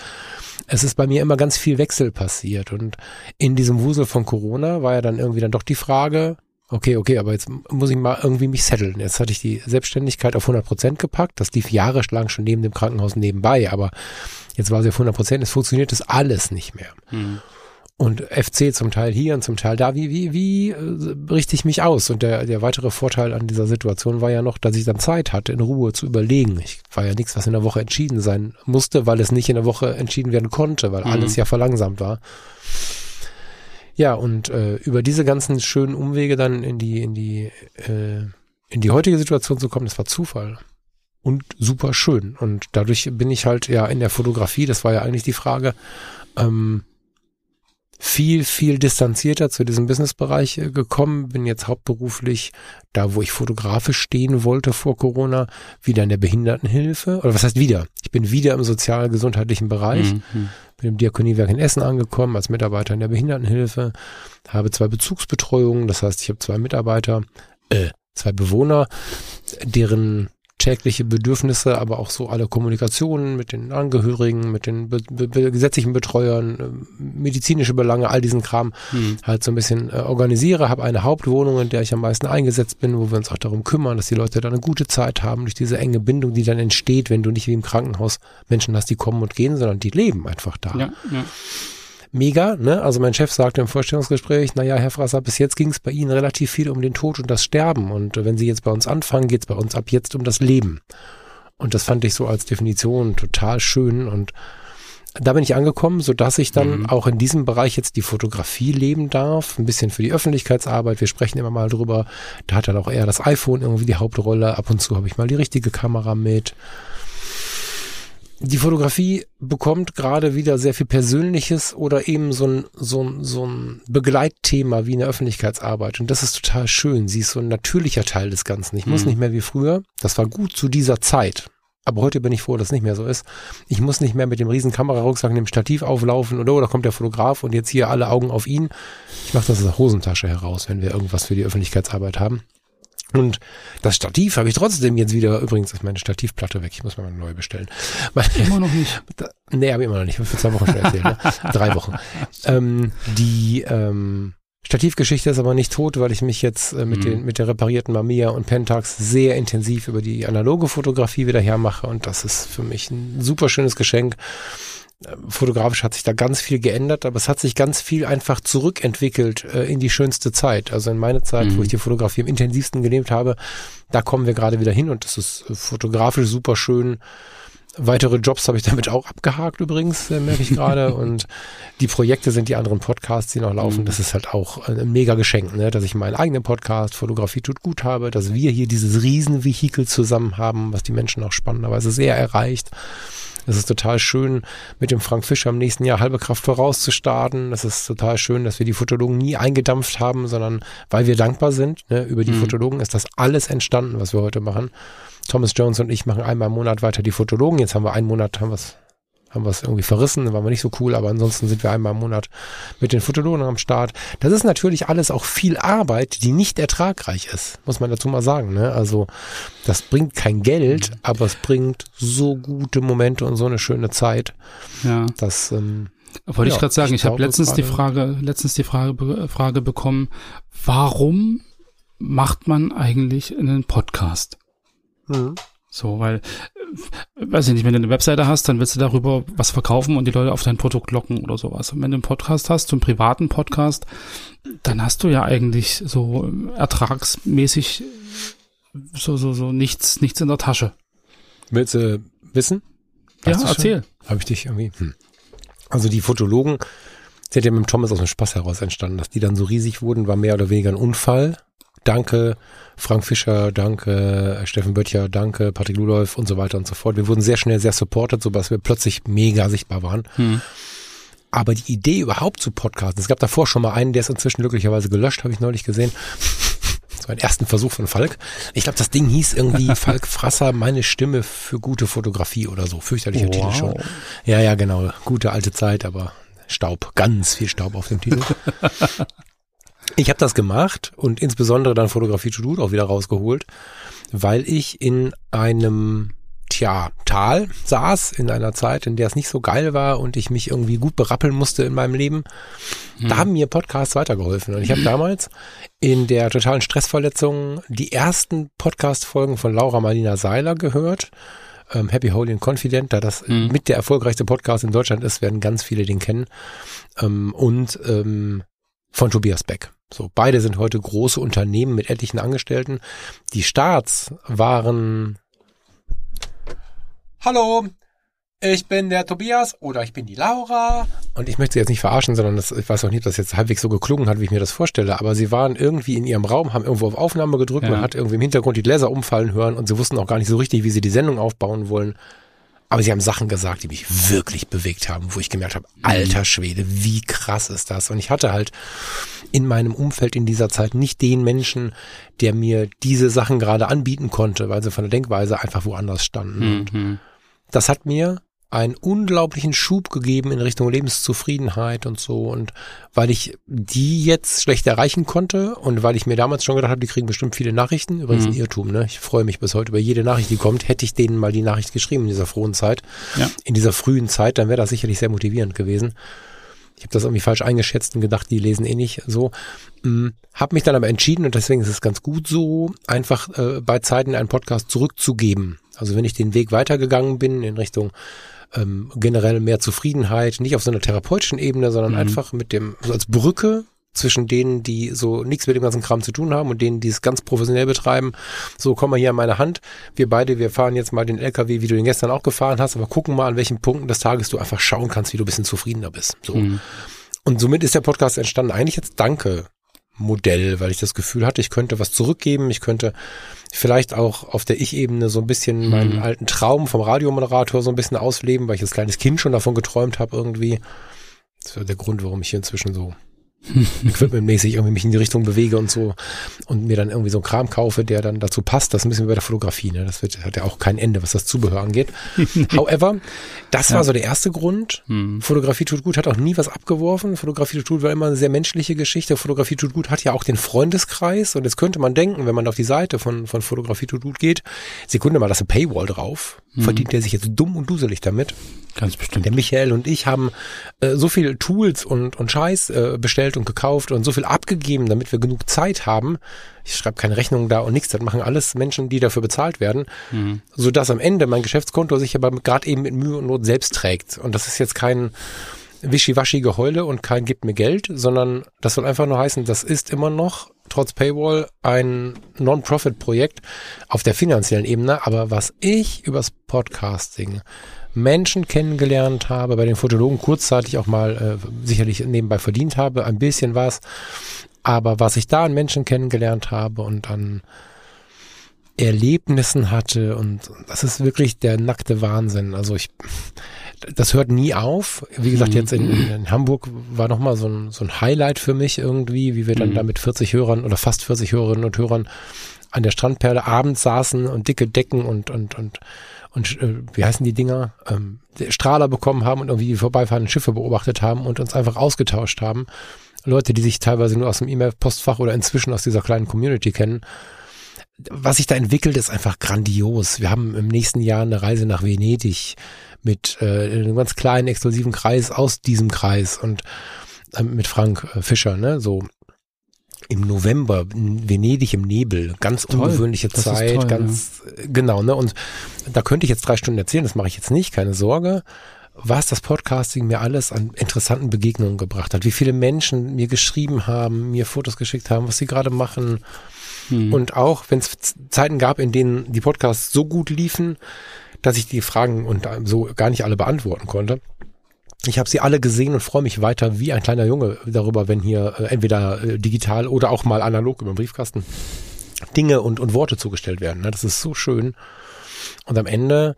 Es ist bei mir immer ganz viel Wechsel passiert und in diesem Wusel von Corona war ja dann irgendwie dann doch die Frage, Okay, okay, aber jetzt muss ich mal irgendwie mich setteln. Jetzt hatte ich die Selbstständigkeit auf 100 Prozent gepackt. Das lief jahrelang schon neben dem Krankenhaus nebenbei, aber jetzt war sie auf 100 Prozent. Es funktioniert das alles nicht mehr. Mhm. Und FC zum Teil hier und zum Teil da. Wie, wie, wie äh, richte ich mich aus? Und der, der weitere Vorteil an dieser Situation war ja noch, dass ich dann Zeit hatte, in Ruhe zu überlegen. Ich war ja nichts, was in der Woche entschieden sein musste, weil es nicht in der Woche entschieden werden konnte, weil mhm. alles ja verlangsamt war. Ja, und äh, über diese ganzen schönen Umwege dann in die, in die, äh, in die heutige Situation zu kommen, das war Zufall. Und super schön. Und dadurch bin ich halt ja in der Fotografie, das war ja eigentlich die Frage, ähm, viel, viel distanzierter zu diesem Businessbereich äh, gekommen, bin jetzt hauptberuflich da, wo ich fotografisch stehen wollte vor Corona, wieder in der Behindertenhilfe. Oder was heißt wieder? Ich bin wieder im sozial-gesundheitlichen Bereich, mhm. bin im Diakoniewerk in Essen angekommen als Mitarbeiter in der Behindertenhilfe, habe zwei Bezugsbetreuungen, das heißt, ich habe zwei Mitarbeiter, äh, zwei Bewohner, deren tägliche Bedürfnisse, aber auch so alle Kommunikationen mit den Angehörigen, mit den be be gesetzlichen Betreuern, äh, medizinische Belange, all diesen Kram mhm. halt so ein bisschen äh, organisiere, habe eine Hauptwohnung, in der ich am meisten eingesetzt bin, wo wir uns auch darum kümmern, dass die Leute dann eine gute Zeit haben, durch diese enge Bindung, die dann entsteht, wenn du nicht wie im Krankenhaus Menschen hast, die kommen und gehen, sondern die leben einfach da. Ja, ja mega. Ne? Also mein Chef sagte im Vorstellungsgespräch, naja, Herr Frasser, bis jetzt ging es bei Ihnen relativ viel um den Tod und das Sterben. Und wenn Sie jetzt bei uns anfangen, geht es bei uns ab jetzt um das Leben. Und das fand ich so als Definition total schön. Und da bin ich angekommen, so dass ich dann mhm. auch in diesem Bereich jetzt die Fotografie leben darf, ein bisschen für die Öffentlichkeitsarbeit. Wir sprechen immer mal drüber. Da hat dann auch eher das iPhone irgendwie die Hauptrolle. Ab und zu habe ich mal die richtige Kamera mit die Fotografie bekommt gerade wieder sehr viel Persönliches oder eben so ein, so ein, so ein Begleitthema wie in der Öffentlichkeitsarbeit. Und das ist total schön. Sie ist so ein natürlicher Teil des Ganzen. Ich muss mhm. nicht mehr wie früher. Das war gut zu dieser Zeit. Aber heute bin ich froh, dass es nicht mehr so ist. Ich muss nicht mehr mit dem riesen Kamerarucksack in dem Stativ auflaufen oder, oder kommt der Fotograf und jetzt hier alle Augen auf ihn. Ich mache das aus der Hosentasche heraus, wenn wir irgendwas für die Öffentlichkeitsarbeit haben. Und das Stativ habe ich trotzdem jetzt wieder, übrigens ist meine Stativplatte weg, ich muss mal neu bestellen. Immer noch nicht? nee, habe ich immer noch nicht, habe für zwei Wochen schon erzählt, ne? drei Wochen. Ähm, die ähm, Stativgeschichte ist aber nicht tot, weil ich mich jetzt äh, mit, mhm. den, mit der reparierten Mamiya und Pentax sehr intensiv über die analoge Fotografie wieder hermache und das ist für mich ein super schönes Geschenk fotografisch hat sich da ganz viel geändert, aber es hat sich ganz viel einfach zurückentwickelt äh, in die schönste Zeit. Also in meine Zeit, mhm. wo ich die Fotografie am intensivsten gelebt habe, da kommen wir gerade wieder hin und das ist äh, fotografisch super schön. Weitere Jobs habe ich damit auch abgehakt übrigens, äh, merke ich gerade. und die Projekte sind die anderen Podcasts, die noch laufen. Mhm. Das ist halt auch ein mega Geschenk, ne? dass ich meinen eigenen Podcast Fotografie tut gut habe, dass wir hier dieses Riesenvehikel zusammen haben, was die Menschen auch spannenderweise sehr erreicht. Es ist total schön, mit dem Frank Fischer im nächsten Jahr halbe Kraft vorauszustarten. Es ist total schön, dass wir die Fotologen nie eingedampft haben, sondern weil wir dankbar sind. Ne, über die mhm. Fotologen ist das alles entstanden, was wir heute machen. Thomas Jones und ich machen einmal im Monat weiter die Fotologen. Jetzt haben wir einen Monat, haben wir es haben wir es irgendwie verrissen, waren wir nicht so cool, aber ansonsten sind wir einmal im Monat mit den Fotologen am Start. Das ist natürlich alles auch viel Arbeit, die nicht ertragreich ist, muss man dazu mal sagen. Ne? Also das bringt kein Geld, mhm. aber es bringt so gute Momente und so eine schöne Zeit. Ja. Das ähm, wollte ja, ich gerade sagen. Ich, ich habe letztens die Frage, letztens die Frage, Frage bekommen, warum macht man eigentlich einen Podcast? Mhm. So, weil, äh, weiß ich nicht, wenn du eine Webseite hast, dann willst du darüber was verkaufen und die Leute auf dein Produkt locken oder sowas. Und wenn du einen Podcast hast, so einen privaten Podcast, dann hast du ja eigentlich so ertragsmäßig so, so, so nichts, nichts in der Tasche. Willst du wissen? Weißt ja, erzähl. Habe ich dich irgendwie. Hm. Also die Fotologen sind ja mit dem Thomas aus dem Spaß heraus entstanden. Dass die dann so riesig wurden, war mehr oder weniger ein Unfall. Danke Frank Fischer, danke Steffen Böttcher, danke Patrick Ludolf und so weiter und so fort. Wir wurden sehr schnell sehr supported, sodass wir plötzlich mega sichtbar waren. Hm. Aber die Idee überhaupt zu podcasten, es gab davor schon mal einen, der ist inzwischen glücklicherweise gelöscht, habe ich neulich gesehen. Das war ein ersten Versuch von Falk. Ich glaube, das Ding hieß irgendwie Falk Frasser, meine Stimme für gute Fotografie oder so. Fürchterlicher wow. Titel schon. Ja, ja, genau. Gute alte Zeit, aber Staub, ganz viel Staub auf dem Titel. Ich habe das gemacht und insbesondere dann Fotografie to do auch wieder rausgeholt, weil ich in einem tja, Tal saß in einer Zeit, in der es nicht so geil war und ich mich irgendwie gut berappeln musste in meinem Leben. Mhm. Da haben mir Podcasts weitergeholfen. Und ich habe damals in der totalen Stressverletzung die ersten Podcast-Folgen von Laura Marlina Seiler gehört. Ähm, Happy, Holy and Confident, da das mhm. mit der erfolgreichste Podcast in Deutschland ist, werden ganz viele den kennen. Ähm, und ähm, von Tobias Beck. So, beide sind heute große Unternehmen mit etlichen Angestellten. Die Starts waren Hallo, ich bin der Tobias oder ich bin die Laura. Und ich möchte sie jetzt nicht verarschen, sondern das, ich weiß auch nicht, ob das jetzt halbwegs so geklungen hat, wie ich mir das vorstelle. Aber sie waren irgendwie in ihrem Raum, haben irgendwo auf Aufnahme gedrückt, ja. man hat irgendwie im Hintergrund die Gläser umfallen hören und sie wussten auch gar nicht so richtig, wie sie die Sendung aufbauen wollen. Aber sie haben Sachen gesagt, die mich wirklich bewegt haben, wo ich gemerkt habe, mhm. alter Schwede, wie krass ist das? Und ich hatte halt in meinem Umfeld in dieser Zeit nicht den Menschen, der mir diese Sachen gerade anbieten konnte, weil sie von der Denkweise einfach woanders standen. Mhm. das hat mir einen unglaublichen Schub gegeben in Richtung Lebenszufriedenheit und so. Und weil ich die jetzt schlecht erreichen konnte und weil ich mir damals schon gedacht habe, die kriegen bestimmt viele Nachrichten, übrigens mhm. ein Irrtum, ne? Ich freue mich bis heute über jede Nachricht, die kommt. Hätte ich denen mal die Nachricht geschrieben in dieser frohen Zeit, ja. in dieser frühen Zeit, dann wäre das sicherlich sehr motivierend gewesen. Ich habe das irgendwie falsch eingeschätzt und gedacht, die lesen eh nicht so. Hm, hab mich dann aber entschieden und deswegen ist es ganz gut so, einfach äh, bei Zeiten einen Podcast zurückzugeben. Also wenn ich den Weg weitergegangen bin in Richtung ähm, generell mehr Zufriedenheit, nicht auf so einer therapeutischen Ebene, sondern mhm. einfach mit dem, so als Brücke zwischen denen, die so nichts mit dem ganzen Kram zu tun haben und denen, die es ganz professionell betreiben. So, komm mal hier an meine Hand. Wir beide, wir fahren jetzt mal den LKW, wie du den gestern auch gefahren hast, aber gucken mal, an welchen Punkten des Tages du einfach schauen kannst, wie du ein bisschen zufriedener bist. So. Mhm. Und somit ist der Podcast entstanden. Eigentlich jetzt Danke Modell, weil ich das Gefühl hatte, ich könnte was zurückgeben, ich könnte vielleicht auch auf der Ich-Ebene so ein bisschen mhm. meinen alten Traum vom Radiomoderator so ein bisschen ausleben, weil ich als kleines Kind schon davon geträumt habe irgendwie. Das war der Grund, warum ich hier inzwischen so equipmentmäßig irgendwie mich in die Richtung bewege und so und mir dann irgendwie so einen Kram kaufe, der dann dazu passt. Das ist ein bisschen wie bei der Fotografie, ne? Das wird, hat ja auch kein Ende, was das Zubehör angeht. However, das ja. war so der erste Grund. Hm. Fotografie tut gut, hat auch nie was abgeworfen. Fotografie tut gut war immer eine sehr menschliche Geschichte. Fotografie tut gut hat ja auch den Freundeskreis und jetzt könnte man denken, wenn man auf die Seite von, von Fotografie tut gut geht, Sekunde mal, da ist eine Paywall drauf. Mhm. verdient der sich jetzt dumm und duselig damit. Ganz bestimmt. Der Michael und ich haben äh, so viel Tools und, und Scheiß äh, bestellt und gekauft und so viel abgegeben, damit wir genug Zeit haben. Ich schreibe keine Rechnungen da und nichts. Das machen alles Menschen, die dafür bezahlt werden, mhm. so dass am Ende mein Geschäftskonto sich aber gerade eben mit Mühe und Not selbst trägt. Und das ist jetzt kein wischiwaschi Geheule und kein gibt mir Geld, sondern das soll einfach nur heißen, das ist immer noch trotz Paywall ein Non-Profit-Projekt auf der finanziellen Ebene. Aber was ich übers Podcasting Menschen kennengelernt habe, bei den Fotologen kurzzeitig auch mal äh, sicherlich nebenbei verdient habe, ein bisschen was. Aber was ich da an Menschen kennengelernt habe und an Erlebnissen hatte und das ist wirklich der nackte Wahnsinn. Also ich, das hört nie auf. Wie gesagt, mhm. jetzt in, in Hamburg war nochmal so ein, so ein Highlight für mich irgendwie, wie wir dann mhm. da mit 40 Hörern oder fast 40 Hörerinnen und Hörern an der Strandperle abends saßen und dicke Decken und, und, und und äh, wie heißen die Dinger, ähm, Strahler bekommen haben und irgendwie die vorbeifahrenden Schiffe beobachtet haben und uns einfach ausgetauscht haben. Leute, die sich teilweise nur aus dem E-Mail-Postfach oder inzwischen aus dieser kleinen Community kennen. Was sich da entwickelt, ist einfach grandios. Wir haben im nächsten Jahr eine Reise nach Venedig mit äh, einem ganz kleinen exklusiven Kreis aus diesem Kreis und äh, mit Frank äh, Fischer, ne, so im November in Venedig im Nebel, ganz toll. ungewöhnliche das Zeit, toll, ganz ja. genau, ne? Und da könnte ich jetzt drei Stunden erzählen, das mache ich jetzt nicht, keine Sorge. Was das Podcasting mir alles an interessanten Begegnungen gebracht hat, wie viele Menschen mir geschrieben haben, mir Fotos geschickt haben, was sie gerade machen. Hm. Und auch, wenn es Zeiten gab, in denen die Podcasts so gut liefen, dass ich die Fragen und so gar nicht alle beantworten konnte, ich habe sie alle gesehen und freue mich weiter wie ein kleiner Junge darüber, wenn hier äh, entweder äh, digital oder auch mal analog über den Briefkasten Dinge und, und Worte zugestellt werden. Ne? Das ist so schön. Und am Ende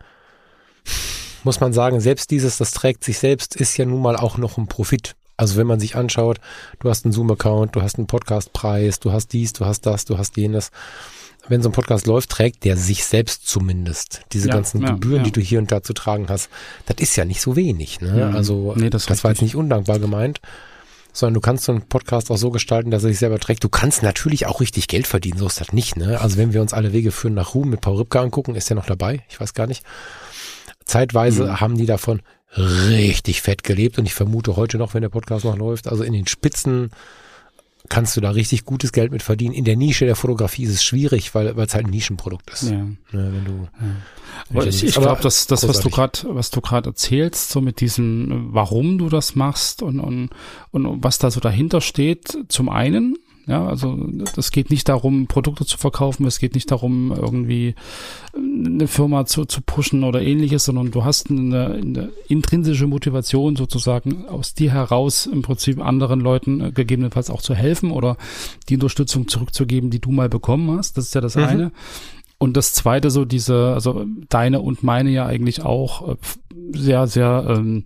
muss man sagen, selbst dieses, das trägt sich selbst, ist ja nun mal auch noch ein Profit. Also wenn man sich anschaut, du hast einen Zoom-Account, du hast einen Podcastpreis, du hast dies, du hast das, du hast jenes wenn so ein Podcast läuft, trägt der sich selbst zumindest. Diese ja, ganzen ja, Gebühren, ja. die du hier und da zu tragen hast, das ist ja nicht so wenig. Ne? Also nee, das, das war jetzt nicht undankbar gemeint, sondern du kannst so einen Podcast auch so gestalten, dass er sich selber trägt. Du kannst natürlich auch richtig Geld verdienen, so ist das nicht. Ne? Also wenn wir uns alle Wege führen nach Ruhm mit Paul Ripke angucken, ist der noch dabei? Ich weiß gar nicht. Zeitweise mhm. haben die davon richtig fett gelebt und ich vermute heute noch, wenn der Podcast noch läuft, also in den Spitzen kannst du da richtig gutes Geld mit verdienen. In der Nische der Fotografie ist es schwierig, weil weil es halt ein Nischenprodukt ist. Ja. Ne, wenn du, ja. Wenn ich, ich glaube, dass das, was du gerade, was du gerade erzählst, so mit diesem, warum du das machst und, und, und was da so dahinter steht, zum einen, ja, also das geht nicht darum, Produkte zu verkaufen, es geht nicht darum, irgendwie eine Firma zu, zu pushen oder ähnliches, sondern du hast eine, eine intrinsische Motivation sozusagen aus dir heraus im Prinzip anderen Leuten äh, gegebenenfalls auch zu helfen oder die Unterstützung zurückzugeben, die du mal bekommen hast. Das ist ja das mhm. eine. Und das zweite, so diese, also deine und meine ja eigentlich auch äh, sehr, sehr ähm,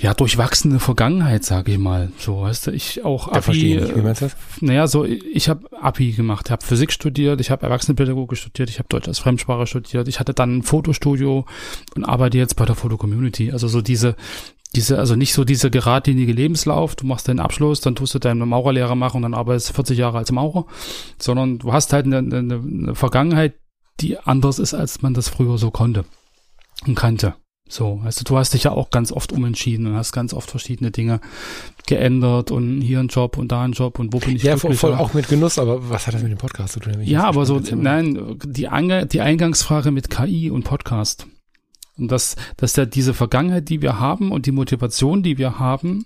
ja, durchwachsene Vergangenheit, sage ich mal. So, weißt du, ich auch da Abi. Nicht. Wie meinst du das? Naja, so, ich habe Abi gemacht, habe Physik studiert, ich habe Erwachsenenpädagogik studiert, ich habe Deutsch als Fremdsprache studiert, ich hatte dann ein Fotostudio und arbeite jetzt bei der Foto-Community. Also so diese, diese, also nicht so diese geradlinige Lebenslauf, du machst deinen Abschluss, dann tust du deine Maurerlehre machen und dann arbeitest du 40 Jahre als Maurer, sondern du hast halt eine, eine, eine Vergangenheit, die anders ist, als man das früher so konnte und kannte. So, du, du hast dich ja auch ganz oft umentschieden und hast ganz oft verschiedene Dinge geändert und hier ein Job und da ein Job und wo bin ich Ja, voll, voll auch mit Genuss, aber was hat das mit dem Podcast zu tun? Ja, aber so, nein, die, Ange die Eingangsfrage mit KI und Podcast. Und dass, dass ja diese Vergangenheit, die wir haben und die Motivation, die wir haben,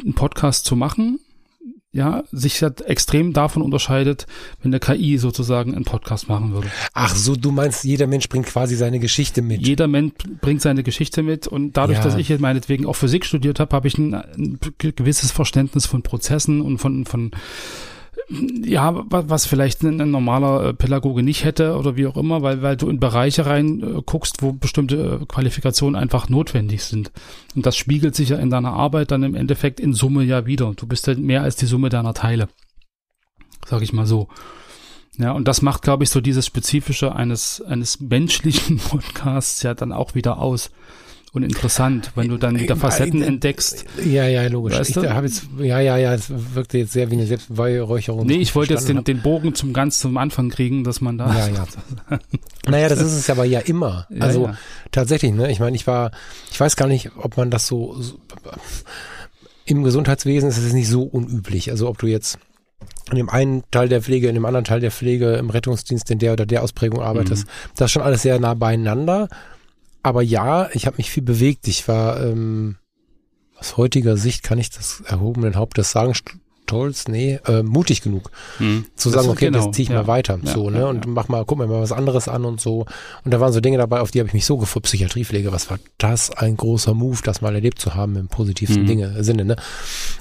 einen Podcast zu machen, ja, sich halt extrem davon unterscheidet, wenn der KI sozusagen einen Podcast machen würde. Ach so, du meinst, jeder Mensch bringt quasi seine Geschichte mit. Jeder Mensch bringt seine Geschichte mit und dadurch, ja. dass ich jetzt meinetwegen auch Physik studiert habe, habe ich ein, ein gewisses Verständnis von Prozessen und von, von ja, was vielleicht ein, ein, normaler äh, Pädagoge nicht hätte oder wie auch immer, weil, weil du in Bereiche rein äh, wo bestimmte äh, Qualifikationen einfach notwendig sind. Und das spiegelt sich ja in deiner Arbeit dann im Endeffekt in Summe ja wieder. Du bist ja mehr als die Summe deiner Teile. Sag ich mal so. Ja, und das macht, glaube ich, so dieses Spezifische eines, eines menschlichen Podcasts ja dann auch wieder aus. Und interessant, wenn du dann wieder Facetten entdeckst. Ja, ja, logisch. Weißt du? ich habe jetzt, ja, ja, ja, es wirkte jetzt sehr wie eine Selbstbeweihräucherung. Nee, ich wollte jetzt den, den Bogen zum ganz zum Anfang kriegen, dass man da. Ja, ja. naja, das ist es aber ja immer. Ja, also ja. tatsächlich, ne? Ich meine, ich war, ich weiß gar nicht, ob man das so, so im Gesundheitswesen ist es nicht so unüblich. Also ob du jetzt in dem einen Teil der Pflege, in dem anderen Teil der Pflege, im Rettungsdienst in der oder der Ausprägung arbeitest, mhm. das ist schon alles sehr nah beieinander. Aber ja, ich habe mich viel bewegt. Ich war ähm, aus heutiger Sicht kann ich das erhobenen Hauptes sagen, stolz, nee, äh, mutig genug hm. zu sagen, okay, genau. das ziehe ich ja. mal weiter, ja, so, ne, ja, und mach mal, guck mir mal was anderes an und so. Und da waren so Dinge dabei, auf die habe ich mich so gefreut, Psychiatriepflege, was war das ein großer Move, das mal erlebt zu haben im positivsten hm. Dinge, Sinne, ne?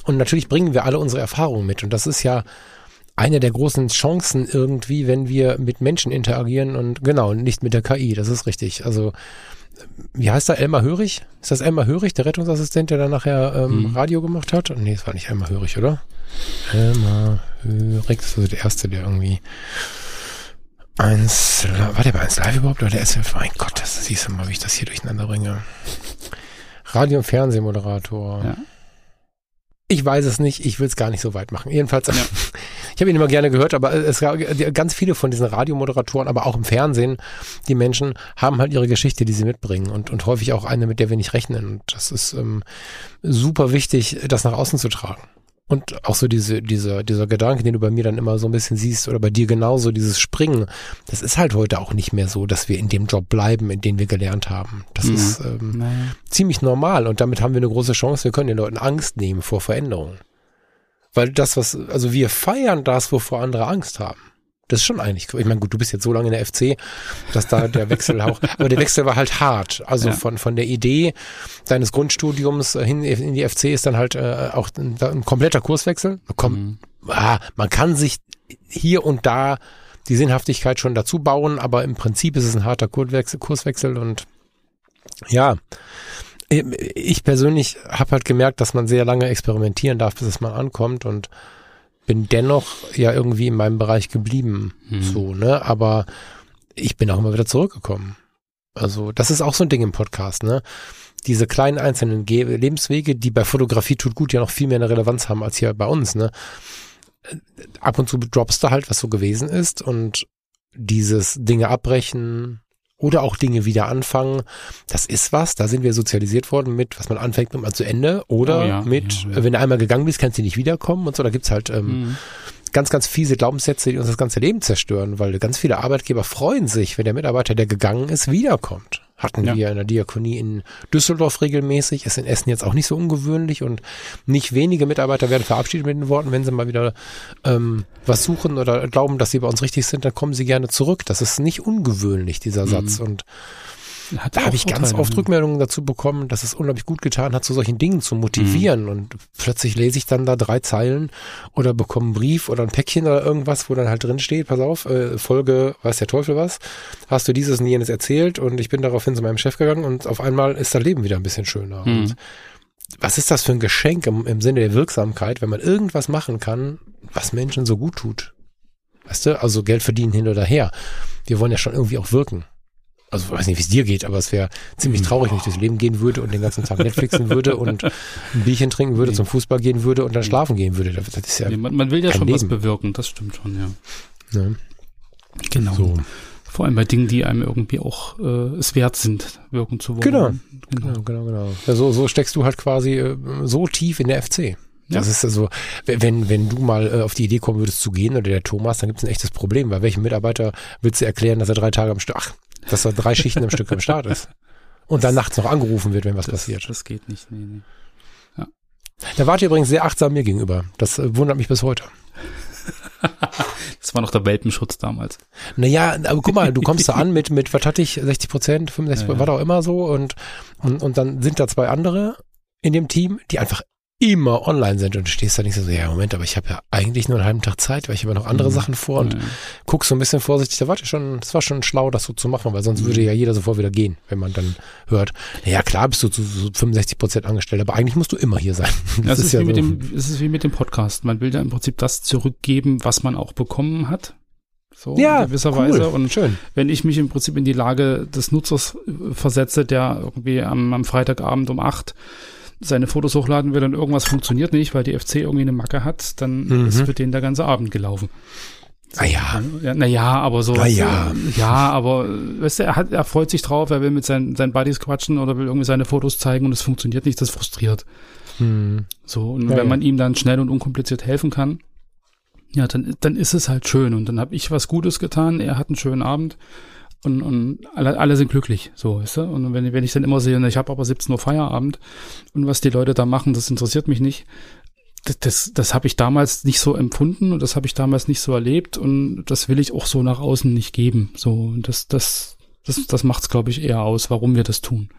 Und natürlich bringen wir alle unsere Erfahrungen mit und das ist ja eine der großen Chancen irgendwie, wenn wir mit Menschen interagieren und genau, nicht mit der KI, das ist richtig. Also wie heißt er, Elmar Hörig? Ist das Elmar Hörig, der Rettungsassistent, der dann nachher ähm, mhm. Radio gemacht hat? Nee, es war nicht Elmar Hörig, oder? Elmar Hörig, das war der Erste, der irgendwie eins, war der bei eins live überhaupt oder der SF? Mein Gott, das siehst du mal, wie ich das hier durcheinander bringe. Radio- und Fernsehmoderator. Ja. Ich weiß es nicht, ich will es gar nicht so weit machen. Jedenfalls, ja. ich habe ihn immer gerne gehört, aber es gab ganz viele von diesen Radiomoderatoren, aber auch im Fernsehen, die Menschen haben halt ihre Geschichte, die sie mitbringen und, und häufig auch eine, mit der wir nicht rechnen. Und das ist ähm, super wichtig, das nach außen zu tragen. Und auch so diese, dieser, dieser Gedanke, den du bei mir dann immer so ein bisschen siehst oder bei dir genauso, dieses Springen, das ist halt heute auch nicht mehr so, dass wir in dem Job bleiben, in dem wir gelernt haben. Das mhm. ist ähm, naja. ziemlich normal und damit haben wir eine große Chance, wir können den Leuten Angst nehmen vor Veränderungen. Weil das, was, also wir feiern das, wovor andere Angst haben. Das ist schon eigentlich, ich meine, gut, du bist jetzt so lange in der FC, dass da der Wechsel auch, aber der Wechsel war halt hart. Also ja. von, von der Idee deines Grundstudiums hin in die FC ist dann halt äh, auch ein, ein kompletter Kurswechsel. Komm, mhm. ah, man kann sich hier und da die Sinnhaftigkeit schon dazu bauen, aber im Prinzip ist es ein harter Kurswechsel, Kurswechsel und ja, ich persönlich habe halt gemerkt, dass man sehr lange experimentieren darf, bis es mal ankommt und bin dennoch ja irgendwie in meinem Bereich geblieben, mhm. so, ne? Aber ich bin auch immer wieder zurückgekommen. Also, das ist auch so ein Ding im Podcast, ne? Diese kleinen einzelnen Ge Lebenswege, die bei Fotografie tut gut ja noch viel mehr eine Relevanz haben als hier bei uns, ne? Ab und zu droppst du halt, was so gewesen ist und dieses Dinge abbrechen, oder auch Dinge wieder anfangen. Das ist was, da sind wir sozialisiert worden mit, was man anfängt, nimmt man zu Ende. Oder oh ja, mit, ja, ja. wenn du einmal gegangen bist, kannst du nicht wiederkommen und so. Da gibt's halt ähm, mhm. Ganz, ganz fiese Glaubenssätze, die uns das ganze Leben zerstören, weil ganz viele Arbeitgeber freuen sich, wenn der Mitarbeiter, der gegangen ist, wiederkommt. Hatten ja. wir in der Diakonie in Düsseldorf regelmäßig, ist in Essen jetzt auch nicht so ungewöhnlich und nicht wenige Mitarbeiter werden verabschiedet mit den Worten, wenn sie mal wieder ähm, was suchen oder glauben, dass sie bei uns richtig sind, dann kommen sie gerne zurück. Das ist nicht ungewöhnlich, dieser mhm. Satz. Und hat da habe ich ganz oft Rückmeldungen dazu bekommen, dass es unglaublich gut getan hat, zu solchen Dingen zu motivieren. Mhm. Und plötzlich lese ich dann da drei Zeilen oder bekomme einen Brief oder ein Päckchen oder irgendwas, wo dann halt drin steht, pass auf, äh, Folge, weiß der Teufel was, hast du dieses und jenes erzählt und ich bin daraufhin zu meinem Chef gegangen und auf einmal ist das Leben wieder ein bisschen schöner. Mhm. Und was ist das für ein Geschenk im, im Sinne der Wirksamkeit, wenn man irgendwas machen kann, was Menschen so gut tut? Weißt du, also Geld verdienen hin oder her. Wir wollen ja schon irgendwie auch wirken also weiß nicht, wie es dir geht, aber es wäre ziemlich traurig, wenn ich durchs Leben gehen würde und den ganzen Tag Netflixen würde und ein Bierchen trinken würde, zum Fußball gehen würde und dann schlafen gehen würde. Das ist ja nee, man, man, will ja schon Leben. was bewirken, das stimmt schon, ja. ja. Genau. So. Vor allem bei Dingen, die einem irgendwie auch äh, es wert sind, wirken zu wollen. Genau, genau, genau. genau, genau. Ja, so, so steckst du halt quasi äh, so tief in der FC. Das ja. ist also, wenn, wenn du mal äh, auf die Idee kommen würdest zu gehen oder der Thomas, dann gibt es ein echtes Problem, weil welchem Mitarbeiter willst du erklären, dass er drei Tage am Stück, ach, dass er drei Schichten im Stück am Start ist. Und dann nachts noch angerufen wird, wenn was das, passiert. Das geht nicht, nee, nee. Ja. Da wart ihr übrigens sehr achtsam mir gegenüber. Das äh, wundert mich bis heute. das war noch der Welpenschutz damals. Naja, aber guck mal, du kommst da an mit, mit, was hatte ich, 60 Prozent, 65 Prozent, ja, ja. war doch immer so und, und, und dann sind da zwei andere in dem Team, die einfach immer online sind und du stehst da nicht so, ja, Moment, aber ich habe ja eigentlich nur einen halben Tag Zeit, weil ich habe noch andere mhm. Sachen vor und mhm. guckst so ein bisschen vorsichtig, da war schon, das war schon schlau, das so zu machen, weil sonst mhm. würde ja jeder sofort wieder gehen, wenn man dann hört, naja, klar bist du zu so 65 Prozent angestellt, aber eigentlich musst du immer hier sein. Das, das ist, ist, ja wie so. mit dem, es ist wie mit dem Podcast. Man will ja im Prinzip das zurückgeben, was man auch bekommen hat so Ja, in gewisser cool. Weise. Und Schön. wenn ich mich im Prinzip in die Lage des Nutzers äh, versetze, der irgendwie am, am Freitagabend um acht seine Fotos hochladen will und irgendwas funktioniert nicht, weil die FC irgendwie eine Macke hat, dann Mhm. ist für den der ganze Abend gelaufen. Ah ja. Ja, na ja, aber so. Na ja. Ja, aber weißt du, er, hat, er freut sich drauf, er will mit seinen, seinen Buddies quatschen oder will irgendwie seine Fotos zeigen und es funktioniert nicht, das frustriert. Hm. So, und Ja, wenn man ihm dann schnell und unkompliziert helfen kann, ja, dann, dann ist es halt schön. Und dann habe ich was Gutes getan, er hat einen schönen Abend und, und alle, alle sind glücklich, so, weißt du? Und wenn, wenn ich dann immer sehe, ich habe aber 17 Uhr Feierabend und was die Leute da machen, das interessiert mich nicht. Das, das, das habe ich damals nicht so empfunden und das habe ich damals nicht so erlebt und das will ich auch so nach außen nicht geben. So, und das, das, das, das macht es, glaube ich, eher aus, warum wir das tun.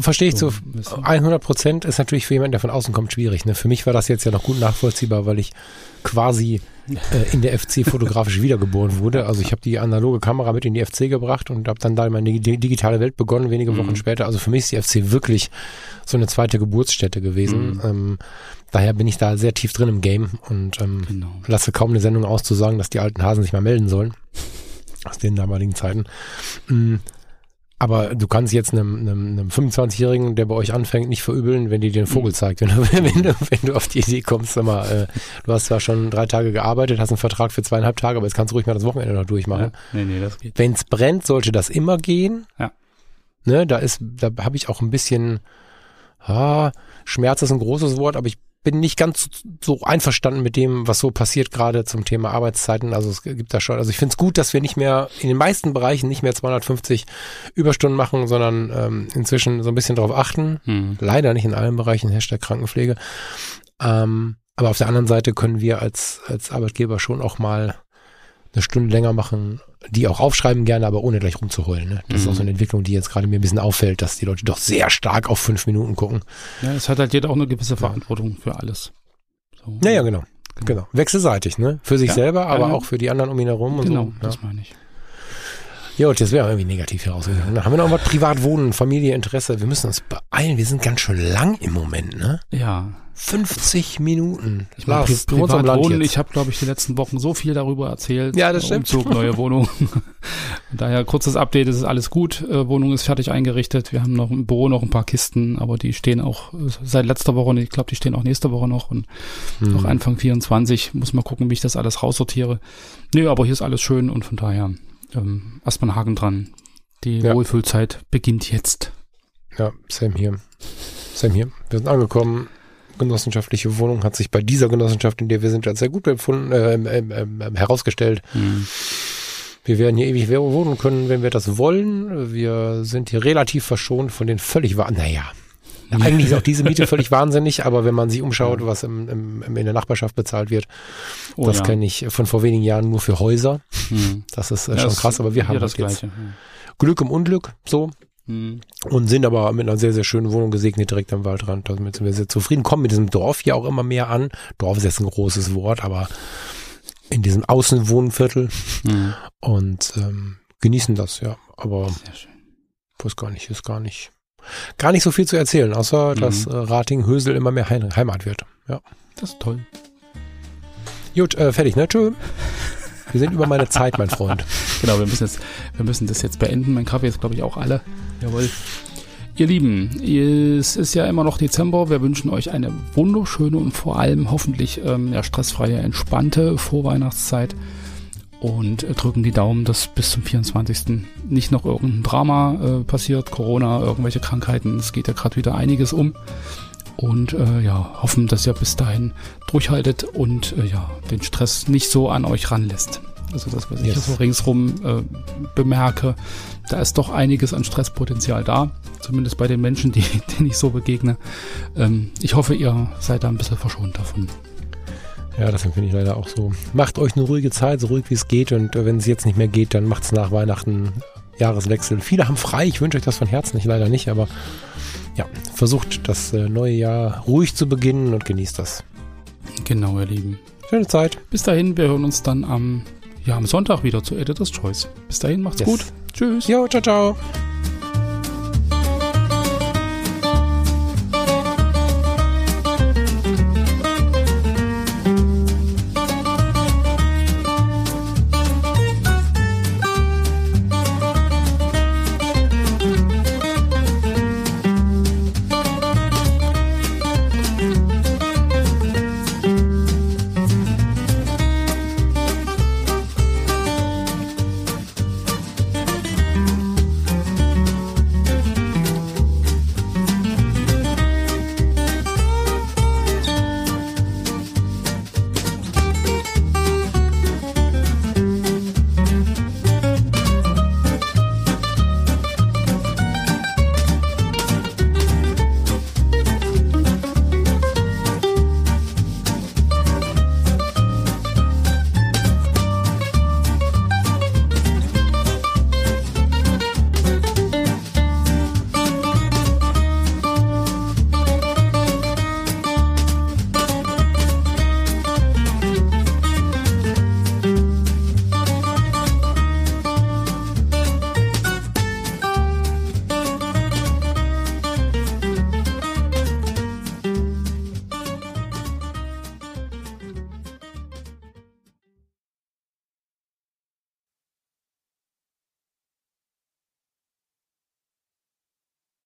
Verstehe ich So, zu weißt du? 100 Prozent. Ist natürlich für jemanden, der von außen kommt, schwierig. Ne? Für mich war das jetzt ja noch gut nachvollziehbar, weil ich quasi in der FC fotografisch wiedergeboren wurde. Also ich habe die analoge Kamera mit in die FC gebracht und habe dann da meine di- digitale Welt begonnen, wenige Wochen Mhm. später. Also für mich ist die FC wirklich so eine zweite Geburtsstätte gewesen. Mhm. Ähm, daher bin ich da sehr tief drin im Game und ähm, Genau. lasse kaum eine Sendung auszusagen, dass die alten Hasen sich mal melden sollen. Aus den damaligen Zeiten. Mm, Aber du kannst jetzt einem, einem, einem 25-Jährigen, der bei euch anfängt, nicht verübeln, wenn die dir den Vogel zeigt. Wenn du, wenn du, wenn du auf die Idee kommst, sag mal, äh, du hast zwar schon drei Tage gearbeitet, hast einen Vertrag für zweieinhalb Tage, aber jetzt kannst du ruhig mal das Wochenende noch durchmachen. Ja, nee, nee, das geht. Wenn's brennt, sollte das immer gehen. Ja. Ne, da ist, da habe ich auch ein bisschen, ah, Schmerz ist ein großes Wort, aber ich bin nicht ganz so einverstanden mit dem, was so passiert gerade zum Thema Arbeitszeiten. Also es gibt da schon, also ich finde es gut, dass wir nicht mehr in den meisten Bereichen nicht mehr 250 Überstunden machen, sondern ähm, inzwischen so ein bisschen darauf achten. Hm. Leider nicht in allen Bereichen, Hashtag Krankenpflege. Ähm, aber auf der anderen Seite können wir als, als Arbeitgeber schon auch mal eine Stunde länger machen, die auch aufschreiben gerne, aber ohne gleich rumzuheulen. Ne? Das ist Mhm. auch so eine Entwicklung, die jetzt gerade mir ein bisschen auffällt, dass die Leute doch sehr stark auf fünf Minuten gucken. Ja, es hat halt jeder auch eine gewisse Verantwortung für alles. So. Ja, ja, genau. Genau. Wechselseitig, ne? Für sich Ja. selber, aber Ja. auch für die anderen um ihn herum und Genau, so. Das meine ich. Ja, und jetzt wäre irgendwie negativ hier rausgegangen. Dann haben wir noch was Privatwohnen, Familie, Interesse. Wir müssen uns beeilen. Wir sind ganz schön lang im Moment, ne? Ja. 50 Minuten. Ich meine, Pri du wohnst am privat Land wohnen, jetzt. ich habe, glaube ich, die letzten Wochen so viel darüber erzählt. Ja, das Äh, stimmt. Umzug, neue Wohnung. Daher kurzes Update, es ist alles gut. Äh, Wohnung ist fertig eingerichtet. Wir haben noch im Büro noch ein paar Kisten, aber die stehen auch äh, seit letzter Woche und ich glaube, die stehen auch nächste Woche noch und Hm. noch Anfang 24. Muss mal gucken, wie ich das alles raussortiere. Nö, aber hier ist alles schön und von daher ähm, erstmal einen Haken dran. Die Ja. Wohlfühlzeit beginnt jetzt. Ja, same hier. Same hier. Wir sind angekommen. Genossenschaftliche Wohnung hat sich bei dieser Genossenschaft, in der wir sind, als sehr gut empfunden, äh, ähm, ähm, herausgestellt. Hm. Wir werden hier ewig wohnen können, wenn wir das wollen. Wir sind hier relativ verschont von den völlig wahr. Naja, eigentlich ist auch diese Miete völlig wahnsinnig, aber wenn man sich umschaut, was im, im, in der Nachbarschaft bezahlt wird, Oh, das ja. kenne ich von vor wenigen Jahren nur für Häuser. Hm. Das ist äh, Ja, schon das- krass, aber wir haben das jetzt Gleiche. Glück im Unglück, so. Hm. Und sind aber mit einer sehr, sehr schönen Wohnung gesegnet direkt am Waldrand. Damit sind wir sehr zufrieden. Kommen mit diesem Dorf hier auch immer mehr an. Dorf ist jetzt ein großes Wort, aber in diesem Außenwohnviertel Hm. und ähm, genießen das, ja. Aber Sehr schön. weiß gar nicht, ist gar nicht, gar nicht so viel zu erzählen, außer Mhm. dass äh, Rating-Hösel immer mehr Heim Heimat wird. Ja. Das ist toll. Gut, äh, fertig, ne? Tschö. Wir sind über meine Zeit, mein Freund. Genau, wir müssen jetzt, wir müssen das jetzt beenden. Mein Kaffee ist, glaube ich, auch alle. Jawohl. Ihr Lieben, es ist ja immer noch Dezember. Wir wünschen euch eine wunderschöne und vor allem hoffentlich ähm, ja, stressfreie, entspannte Vorweihnachtszeit und äh, drücken die Daumen, dass bis zum 24. nicht noch irgendein Drama äh, passiert, Corona, irgendwelche Krankheiten. Es geht ja gerade wieder einiges um. Und äh, ja, hoffen, dass ihr bis dahin durchhaltet und äh, ja, den Stress nicht so an euch ranlässt. Also das, was ich Yes. hier so ringsrum äh, bemerke, da ist doch einiges an Stresspotenzial da. Zumindest bei den Menschen, die, denen ich so begegne. Ähm, ich hoffe, ihr seid da ein bisschen verschont davon. Ja, das empfinde ich leider auch so. Macht euch eine ruhige Zeit, so ruhig wie es geht. Und äh, wenn es jetzt nicht mehr geht, dann macht es nach Weihnachten Jahreswechsel. Viele haben frei. Ich wünsche euch das von Herzen. Ich leider nicht, aber ja, versucht das äh, neue Jahr ruhig zu beginnen und genießt das. Genau, ihr Lieben. Schöne Zeit. Bis dahin, wir hören uns dann am, ja, am Sonntag wieder zu Editor's Choice. Bis dahin, macht's Yes. gut. Tschüss. Jo, ciao, ciao.